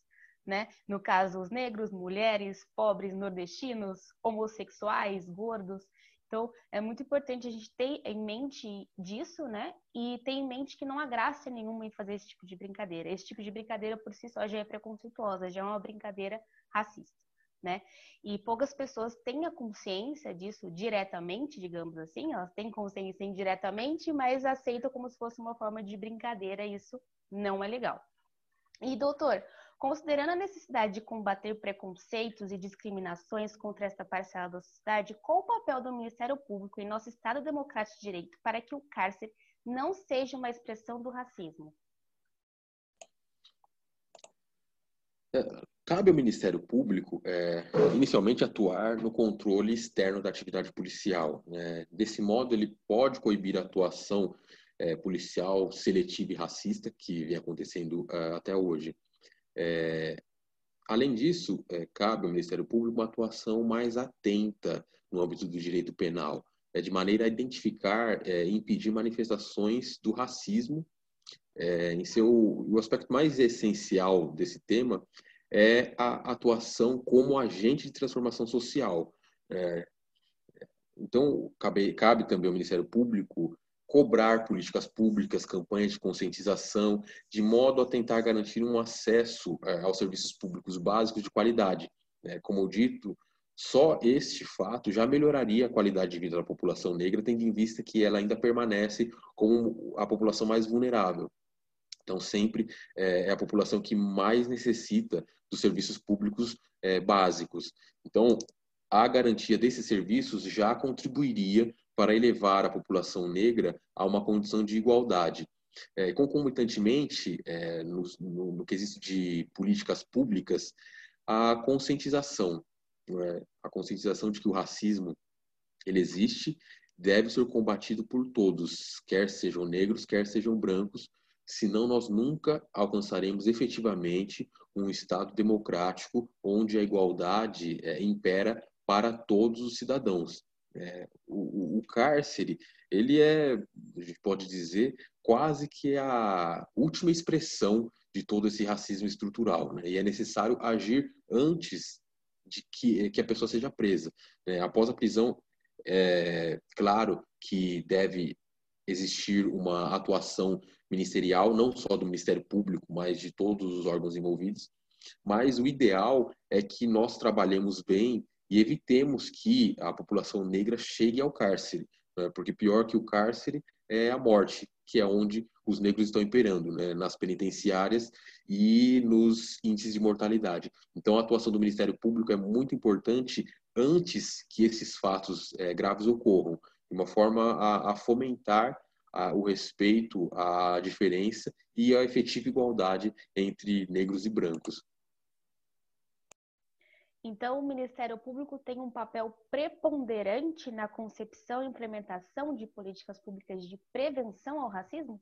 né? No caso, os negros, mulheres, pobres, nordestinos, homossexuais, gordos. Então, é muito importante a gente ter em mente disso, né? E ter em mente que não há graça nenhuma em fazer esse tipo de brincadeira. Esse tipo de brincadeira, por si só, já é preconceituosa, já é uma brincadeira racista, né? E poucas pessoas têm a consciência disso diretamente, digamos assim, elas têm consciência indiretamente, mas aceitam como se fosse uma forma de brincadeira, isso não é legal. E, doutor, Considerando a necessidade de combater preconceitos e discriminações contra esta parcela da sociedade, qual o papel do Ministério Público em nosso Estado Democrático de Direito para que o cárcere não seja uma expressão do racismo? É, cabe ao Ministério Público, é, inicialmente, atuar no controle externo da atividade policial. Né? Desse modo, ele pode coibir a atuação é, policial seletiva e racista que vem acontecendo uh, até hoje. É, além disso, é, cabe ao Ministério Público uma atuação mais atenta no âmbito do direito penal, é, de maneira a identificar é, e impedir manifestações do racismo. É, em seu, o aspecto mais essencial desse tema é a atuação como agente de transformação social. É, então, cabe, cabe também ao Ministério Público cobrar políticas públicas, campanhas de conscientização, de modo a tentar garantir um acesso é, aos serviços públicos básicos de qualidade. É, como eu dito, só este fato já melhoraria a qualidade de vida da população negra, tendo em vista que ela ainda permanece como a população mais vulnerável. Então, sempre é, é a população que mais necessita dos serviços públicos é, básicos. Então, a garantia desses serviços já contribuiria para elevar a população negra a uma condição de igualdade. É, concomitantemente, é, no, no, no quesito de políticas públicas, a conscientização, é? a conscientização de que o racismo ele existe, deve ser combatido por todos, quer sejam negros, quer sejam brancos, senão nós nunca alcançaremos efetivamente um Estado democrático onde a igualdade é, impera para todos os cidadãos. É, o, o, cárcere, ele é, a gente pode dizer, quase que a última expressão de todo esse racismo estrutural. Né? E é necessário agir antes de que, que a pessoa seja presa. Né? Após a prisão, é claro que deve existir uma atuação ministerial, não só do Ministério Público, mas de todos os órgãos envolvidos. Mas o ideal é que nós trabalhemos bem e evitemos que a população negra chegue ao cárcere, né? porque pior que o cárcere é a morte, que é onde os negros estão imperando, né? nas penitenciárias e nos índices de mortalidade. Então, a atuação do Ministério Público é muito importante antes que esses fatos é, graves ocorram, de uma forma a, a fomentar a, o respeito, a diferença e a efetiva igualdade entre negros e brancos. Então, o Ministério Público tem um papel preponderante na concepção e implementação de políticas públicas de prevenção ao racismo?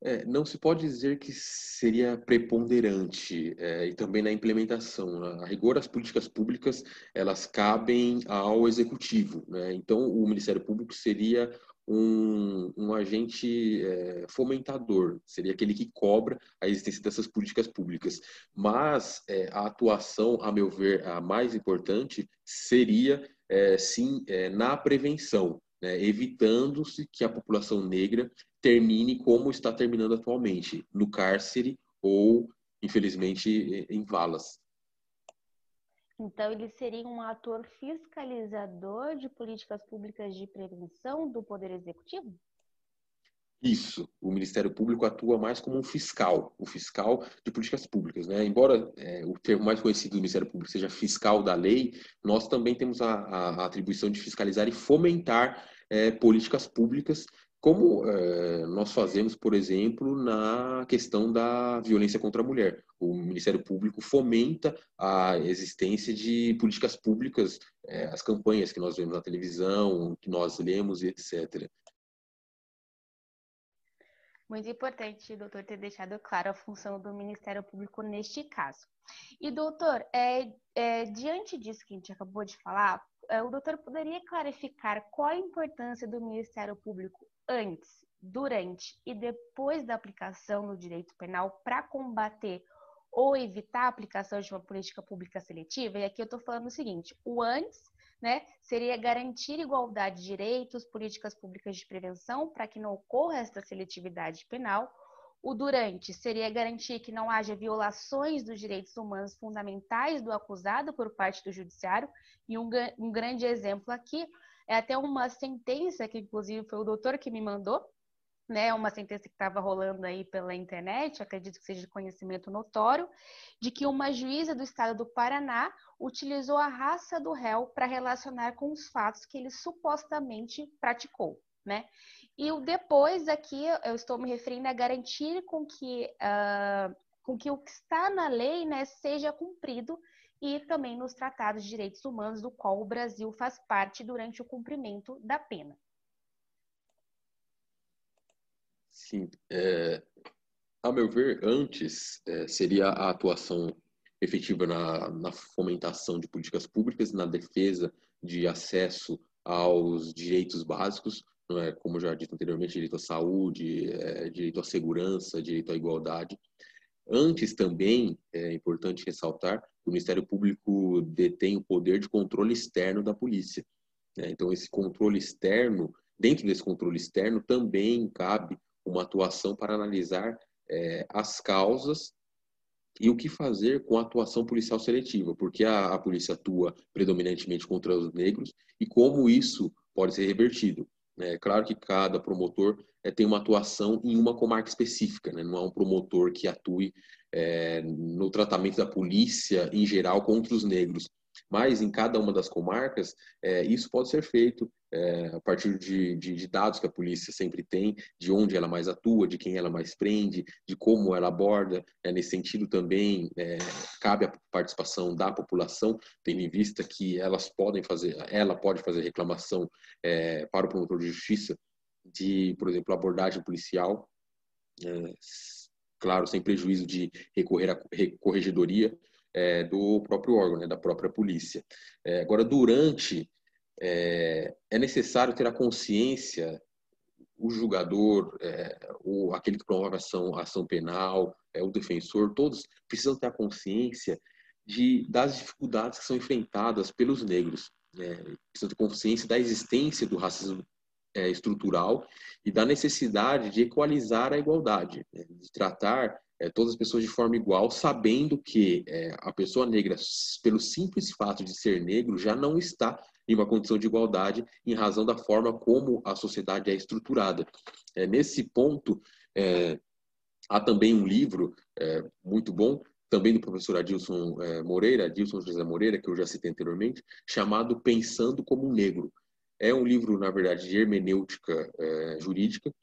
É, não se pode dizer que seria preponderante é, e também na implementação. A rigor, as políticas públicas elas cabem ao executivo. Né? Então, o Ministério Público seria um, um agente é, fomentador, seria aquele que cobra a existência dessas políticas públicas. Mas é, a atuação, a meu ver, a mais importante seria, é, sim, na prevenção, né, evitando-se que a população negra termine como está terminando atualmente, no cárcere ou, infelizmente, em valas. Então, ele seria um ator fiscalizador de políticas públicas de prevenção do Poder Executivo? Isso. O Ministério Público atua mais como um fiscal, o fiscal de políticas públicas. Né? Embora é, o termo mais conhecido do Ministério Público seja fiscal da lei, nós também temos a, a, a atribuição de fiscalizar e fomentar é, políticas públicas como é, nós fazemos, por exemplo, na questão da violência contra a mulher. O Ministério Público fomenta a existência de políticas públicas, é, as campanhas que nós vemos na televisão, que nós lemos etc. Muito importante, doutor, ter deixado claro a função do Ministério Público neste caso. E, doutor, é, é, diante disso que a gente acabou de falar, é, o doutor poderia clarificar qual a importância do Ministério Público antes, durante e depois da aplicação do direito penal para combater ou evitar a aplicação de uma política pública seletiva, e aqui eu estou falando o seguinte: o antes né, seria garantir igualdade de direitos, políticas públicas de prevenção para que não ocorra esta seletividade penal. O durante seria garantir que não haja violações dos direitos humanos fundamentais do acusado por parte do judiciário. E um, um grande exemplo aqui é até uma sentença que, inclusive, foi o doutor que me mandou, né, uma sentença que estava rolando aí pela internet, acredito que seja de conhecimento notório, de que uma juíza do estado do Paraná utilizou a raça do réu para relacionar com os fatos que ele supostamente praticou, né? E o depois aqui eu estou me referindo a garantir com que, uh, com que o que está na lei né, seja cumprido e também nos tratados de direitos humanos, do qual o Brasil faz parte durante o cumprimento da pena. Sim, é, a meu ver, antes é, seria a atuação efetiva na, na, fomentação de políticas públicas, na defesa de acesso aos direitos básicos, não é, como já dito anteriormente, direito à saúde, é, direito à segurança, direito à igualdade. Antes também é importante ressaltar o Ministério Público detém o poder de controle externo da polícia. Né? Então, esse controle externo, dentro desse controle externo, também cabe uma atuação para analisar é, as causas e o que fazer com a atuação policial seletiva, porque a, a polícia atua predominantemente contra os negros e como isso pode ser revertido. É claro que cada promotor é, tem uma atuação em uma comarca específica, né? não é um promotor que atue é, no tratamento da polícia em geral contra os negros. Mas em cada uma das comarcas, é, isso pode ser feito é, a partir de, de, de, dados que a polícia sempre tem, de onde ela mais atua, de quem ela mais prende, de como ela aborda. É, nesse sentido também é, cabe a participação da população, tendo em vista que elas podem fazer, ela pode fazer reclamação é, para o promotor de justiça de, por exemplo, abordagem policial, é, claro, sem prejuízo de recorrer à corregedoria é, do próprio órgão, né, da própria polícia. É, agora, durante, é, é, necessário ter a consciência, o julgador, é, o, aquele que promove ação, ação penal, é, o defensor, todos precisam ter a consciência de, das dificuldades que são enfrentadas pelos negros. Né, precisam ter consciência da existência do racismo é, estrutural e da necessidade de equalizar a igualdade, né, de tratar é, todas as pessoas de forma igual, sabendo que é, a pessoa negra, pelo simples fato de ser negro, já não está em uma condição de igualdade em razão da forma como a sociedade é estruturada. É, nesse ponto, é, há também um livro é, muito bom, também do professor Adilson é, Moreira, Adilson José Moreira, que eu já citei anteriormente, chamado Pensando como um Negro. É um livro, na verdade, de hermenêutica jurídica,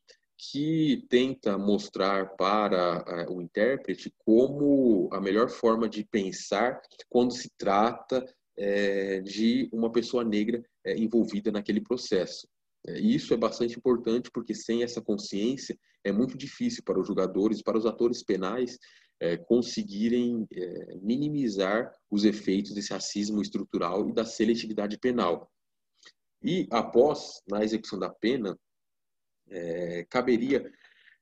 que tenta mostrar para uh, o intérprete como a melhor forma de pensar quando se trata uh, de uma pessoa negra uh, envolvida naquele processo. Isso é bastante importante porque sem essa consciência é muito difícil para os jogadores, para os atores penais conseguirem minimizar os efeitos desse racismo estrutural e da seletividade penal. E após, na execução da pena, é, caberia,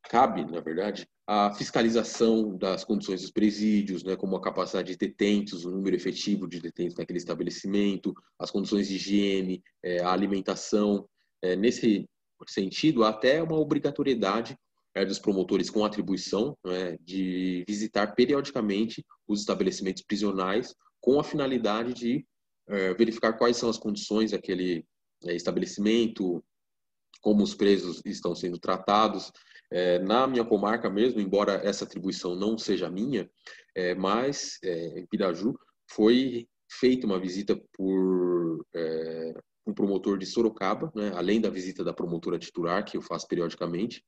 cabe, na verdade, a fiscalização das condições dos presídios, né, como a capacidade de detentos, o número efetivo de detentos naquele estabelecimento, as condições de higiene, é, a alimentação. É, nesse sentido, até uma obrigatoriedade é, dos promotores com atribuição né, de visitar periodicamente os estabelecimentos prisionais com a finalidade de é, verificar quais são as condições daquele é, estabelecimento, como os presos estão sendo tratados. É, na minha comarca mesmo, embora essa atribuição não seja minha, é, mas é, em Piraju foi feita uma visita por é, um promotor de Sorocaba, né, além da visita da promotora titular, que eu faço periodicamente,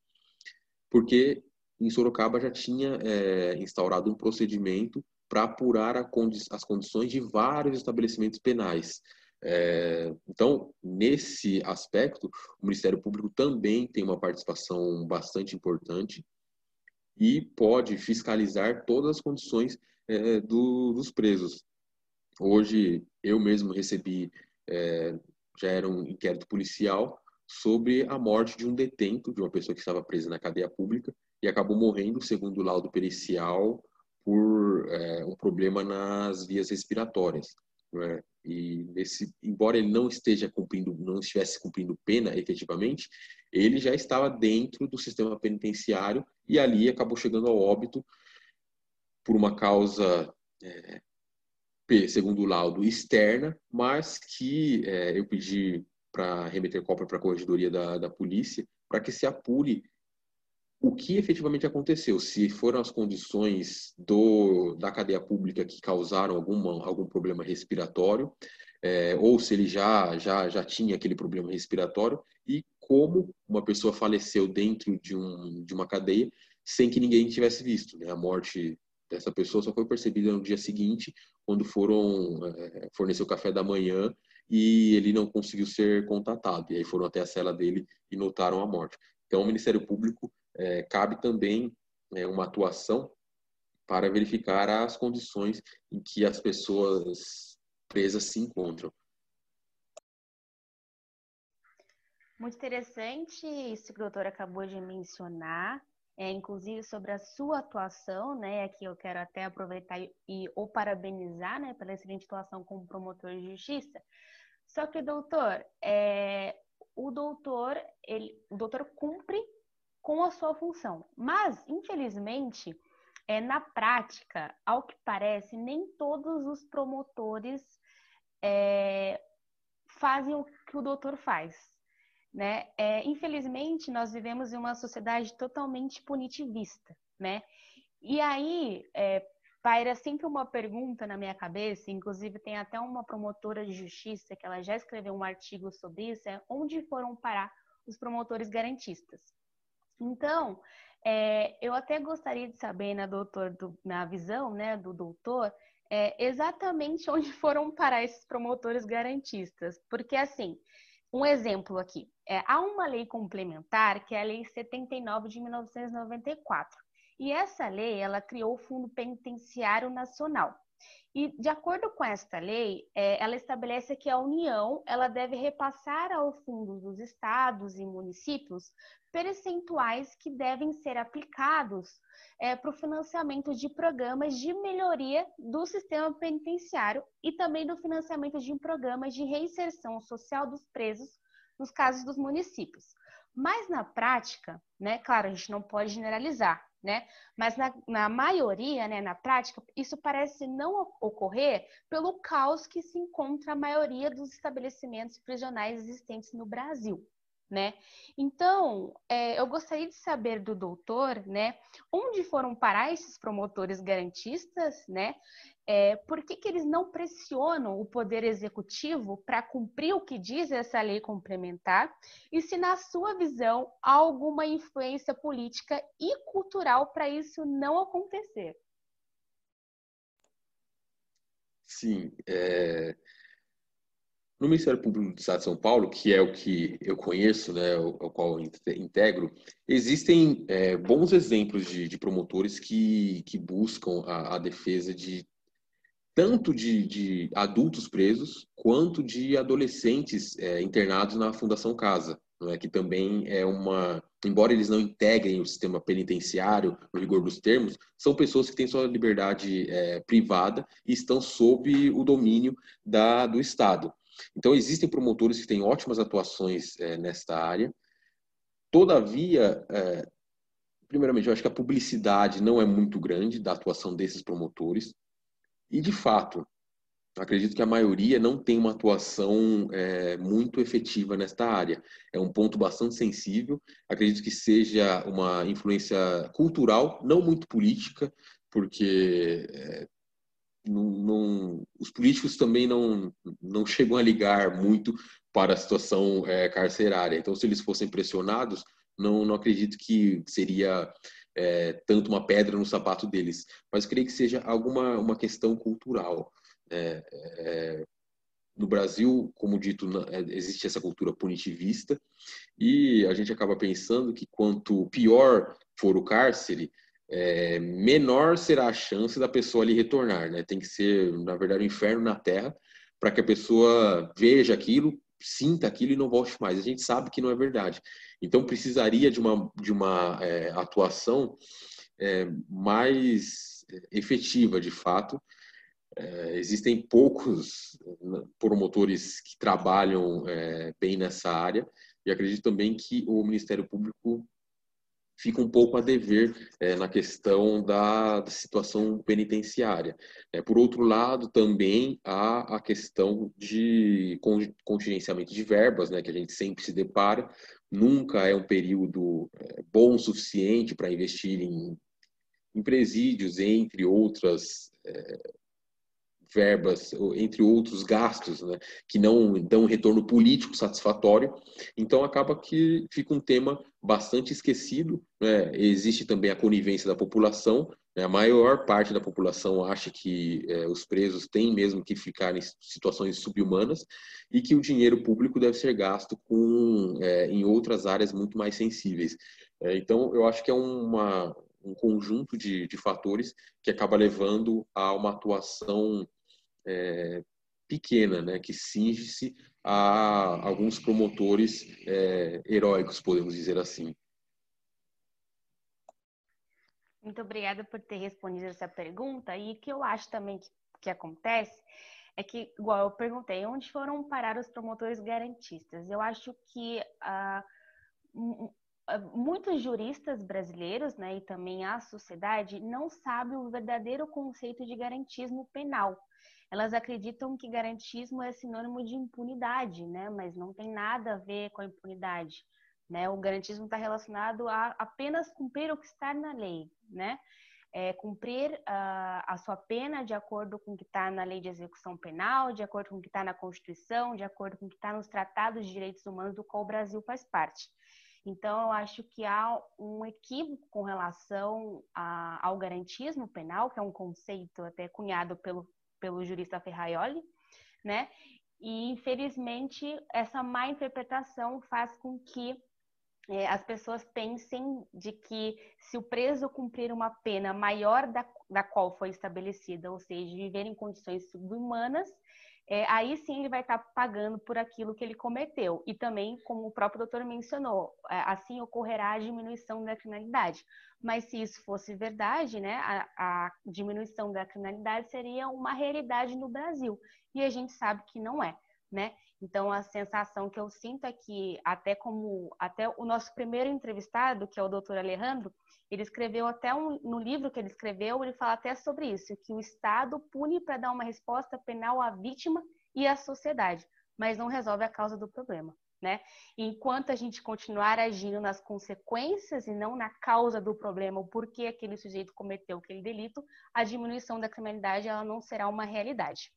porque em Sorocaba já tinha é, instaurado um procedimento para apurar condi as condições de vários estabelecimentos penais, é, então, nesse aspecto, o Ministério Público também tem uma participação bastante importante e pode fiscalizar todas as condições é, do, dos presos. Hoje, eu mesmo recebi, é, já era um inquérito policial sobre a morte de um detento, de uma pessoa que estava presa na cadeia pública e acabou morrendo, segundo o laudo pericial, por é, um problema nas vias respiratórias. Né? E nesse, embora ele não esteja cumprindo, não estivesse cumprindo pena efetivamente, ele já estava dentro do sistema penitenciário e ali acabou chegando ao óbito por uma causa, é, segundo o laudo, externa, mas que é, eu pedi para remeter cópia para a corregedoria da, da polícia para que se apure o que efetivamente aconteceu, se foram as condições do, da cadeia pública que causaram alguma, algum problema respiratório, é, ou se ele já, já, já tinha aquele problema respiratório, e como uma pessoa faleceu dentro de, um, de uma cadeia sem que ninguém tivesse visto. Né? A morte dessa pessoa só foi percebida no dia seguinte, quando foram é, fornecer o café da manhã e ele não conseguiu ser contatado. E aí foram até a cela dele e notaram a morte. Então, o Ministério Público é, cabe também é, uma atuação para verificar as condições em que as pessoas presas se encontram. Muito interessante isso que o doutor acabou de mencionar, é, inclusive sobre a sua atuação, né? Aqui eu quero até aproveitar e, e o parabenizar, né, pela excelente atuação como promotor de justiça. Só que, doutor, é, o doutor, ele, o doutor cumpre com a sua função. Mas, infelizmente, é, na prática, ao que parece, nem todos os promotores é, fazem o que o doutor faz. Né? É, infelizmente, nós vivemos em uma sociedade totalmente punitivista. Né? E aí, é, paira sempre uma pergunta na minha cabeça, inclusive tem até uma promotora de justiça que ela já escreveu um artigo sobre isso, é onde foram parar os promotores garantistas. Então, é, eu até gostaria de saber, na, doutor, do, na visão né, do doutor, é, exatamente onde foram parar esses promotores garantistas. Porque, assim, um exemplo aqui. É, há uma lei complementar, que é a Lei 79 de 1994. E essa lei, ela criou o Fundo Penitenciário Nacional. E, de acordo com esta lei, é, ela estabelece que a União ela deve repassar ao fundo dos estados e municípios percentuais que devem ser aplicados é, para o financiamento de programas de melhoria do sistema penitenciário e também do financiamento de programas de reinserção social dos presos nos casos dos municípios. Mas na prática, né, claro, a gente não pode generalizar, né? Mas na, na maioria, né, na prática, isso parece não ocorrer pelo caos que se encontra a maioria dos estabelecimentos prisionais existentes no Brasil. Né? Então, é, eu gostaria de saber do doutor, né, onde foram parar esses promotores garantistas, né? É, por que, que eles não pressionam o Poder Executivo para cumprir o que diz essa lei complementar? E se, na sua visão, há alguma influência política e cultural para isso não acontecer? Sim. É... No Ministério Público do Estado de São Paulo, que é o que eu conheço, né, o, o qual integro, existem é, bons exemplos de, de, promotores que, que buscam a, a defesa de tanto de, de adultos presos quanto de adolescentes é, internados na Fundação Casa, é? que também é uma, embora eles não integrem o sistema penitenciário no rigor dos termos, são pessoas que têm sua liberdade é, privada e estão sob o domínio da, do Estado. Então existem promotores que têm ótimas atuações é, nesta área. Todavia, é, primeiramente, eu acho que a publicidade não é muito grande da atuação desses promotores. E, de fato, acredito que a maioria não tem uma atuação é, muito efetiva nesta área. É um ponto bastante sensível. Acredito que seja uma influência cultural, não muito política, porque é, não, não, os políticos também não, não chegam a ligar muito para a situação é, carcerária. Então, se eles fossem pressionados, não, não acredito que seria é, tanto uma pedra no sapato deles, mas creio que seja alguma uma questão cultural. É, é, no Brasil, como dito, é, existe essa cultura punitivista e a gente acaba pensando que quanto pior for o cárcere, é, menor será a chance da pessoa ali retornar. Né? Tem que ser, na verdade, um inferno na Terra para que a pessoa veja aquilo, sinta aquilo e não volte mais. A gente sabe que não é verdade. Então precisaria de uma, de uma é, atuação é, mais efetiva, de fato. É, existem poucos né, promotores que trabalham é, bem nessa área e acredito também que o Ministério Público fica um pouco a dever é, na questão da, da situação penitenciária. É, por outro lado, também há a questão de contingenciamento de verbas, né, que a gente sempre se depara. Nunca é um período é, bom o suficiente para investir em, em presídios, entre outras é, verbas, entre outros gastos, né, que não dão um retorno político satisfatório. Então, acaba que fica um tema bastante esquecido. Né? Existe também a conivência da população. Né? A maior parte da população acha que é, os presos têm mesmo que ficar em situações subhumanas e que o dinheiro público deve ser gasto com, é, em outras áreas muito mais sensíveis. É, então, eu acho que é uma, um conjunto de, de fatores que acaba levando a uma atuação é, pequena, né, que cinge-se a alguns promotores é, heróicos, podemos dizer assim. Muito obrigada por ter respondido essa pergunta. E o que eu acho também que, que acontece é que, igual eu perguntei, onde foram parar os promotores garantistas? Eu acho que uh, muitos juristas brasileiros, né, e também a sociedade, não sabem o verdadeiro conceito de garantismo penal elas acreditam que garantismo é sinônimo de impunidade, né? Mas não tem nada a ver com a impunidade, né? O garantismo está relacionado a apenas cumprir o que está na lei, né? É, cumprir uh, a sua pena de acordo com o que está na lei de execução penal, de acordo com o que está na Constituição, de acordo com o que está nos tratados de direitos humanos do qual o Brasil faz parte. Então, eu acho que há um equívoco com relação a, ao garantismo penal, que é um conceito até cunhado pelo pelo jurista Ferraioli, né? E, infelizmente, essa má interpretação faz com que é, as pessoas pensem de que se o preso cumprir uma pena maior da, da qual foi estabelecida, ou seja, viver em condições subhumanas, é, aí sim ele vai estar pagando por aquilo que ele cometeu. E também, como o próprio doutor mencionou, é, assim ocorrerá a diminuição da criminalidade. Mas se isso fosse verdade, né, a, a diminuição da criminalidade seria uma realidade no Brasil. E a gente sabe que não é, né? Então a sensação que eu sinto é que até como até o nosso primeiro entrevistado, que é o doutor Alejandro, ele escreveu até um, no livro que ele escreveu, ele fala até sobre isso, que o Estado pune para dar uma resposta penal à vítima e à sociedade, mas não resolve a causa do problema né? Enquanto a gente continuar agindo nas consequências e não na causa do problema, o porquê aquele sujeito cometeu aquele delito, a diminuição da criminalidade ela não será uma realidade.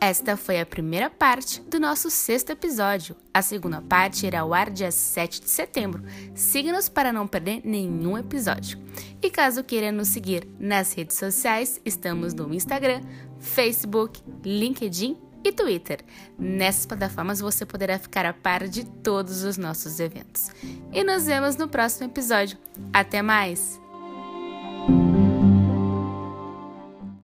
Esta foi a primeira parte do nosso sexto episódio. A segunda parte irá ao ar dia 7 de setembro. Siga-nos para não perder nenhum episódio. E caso queira nos seguir nas redes sociais, estamos no Instagram, Facebook, LinkedIn e Twitter. Nessas plataformas você poderá ficar a par de todos os nossos eventos. E nos vemos no próximo episódio. Até mais!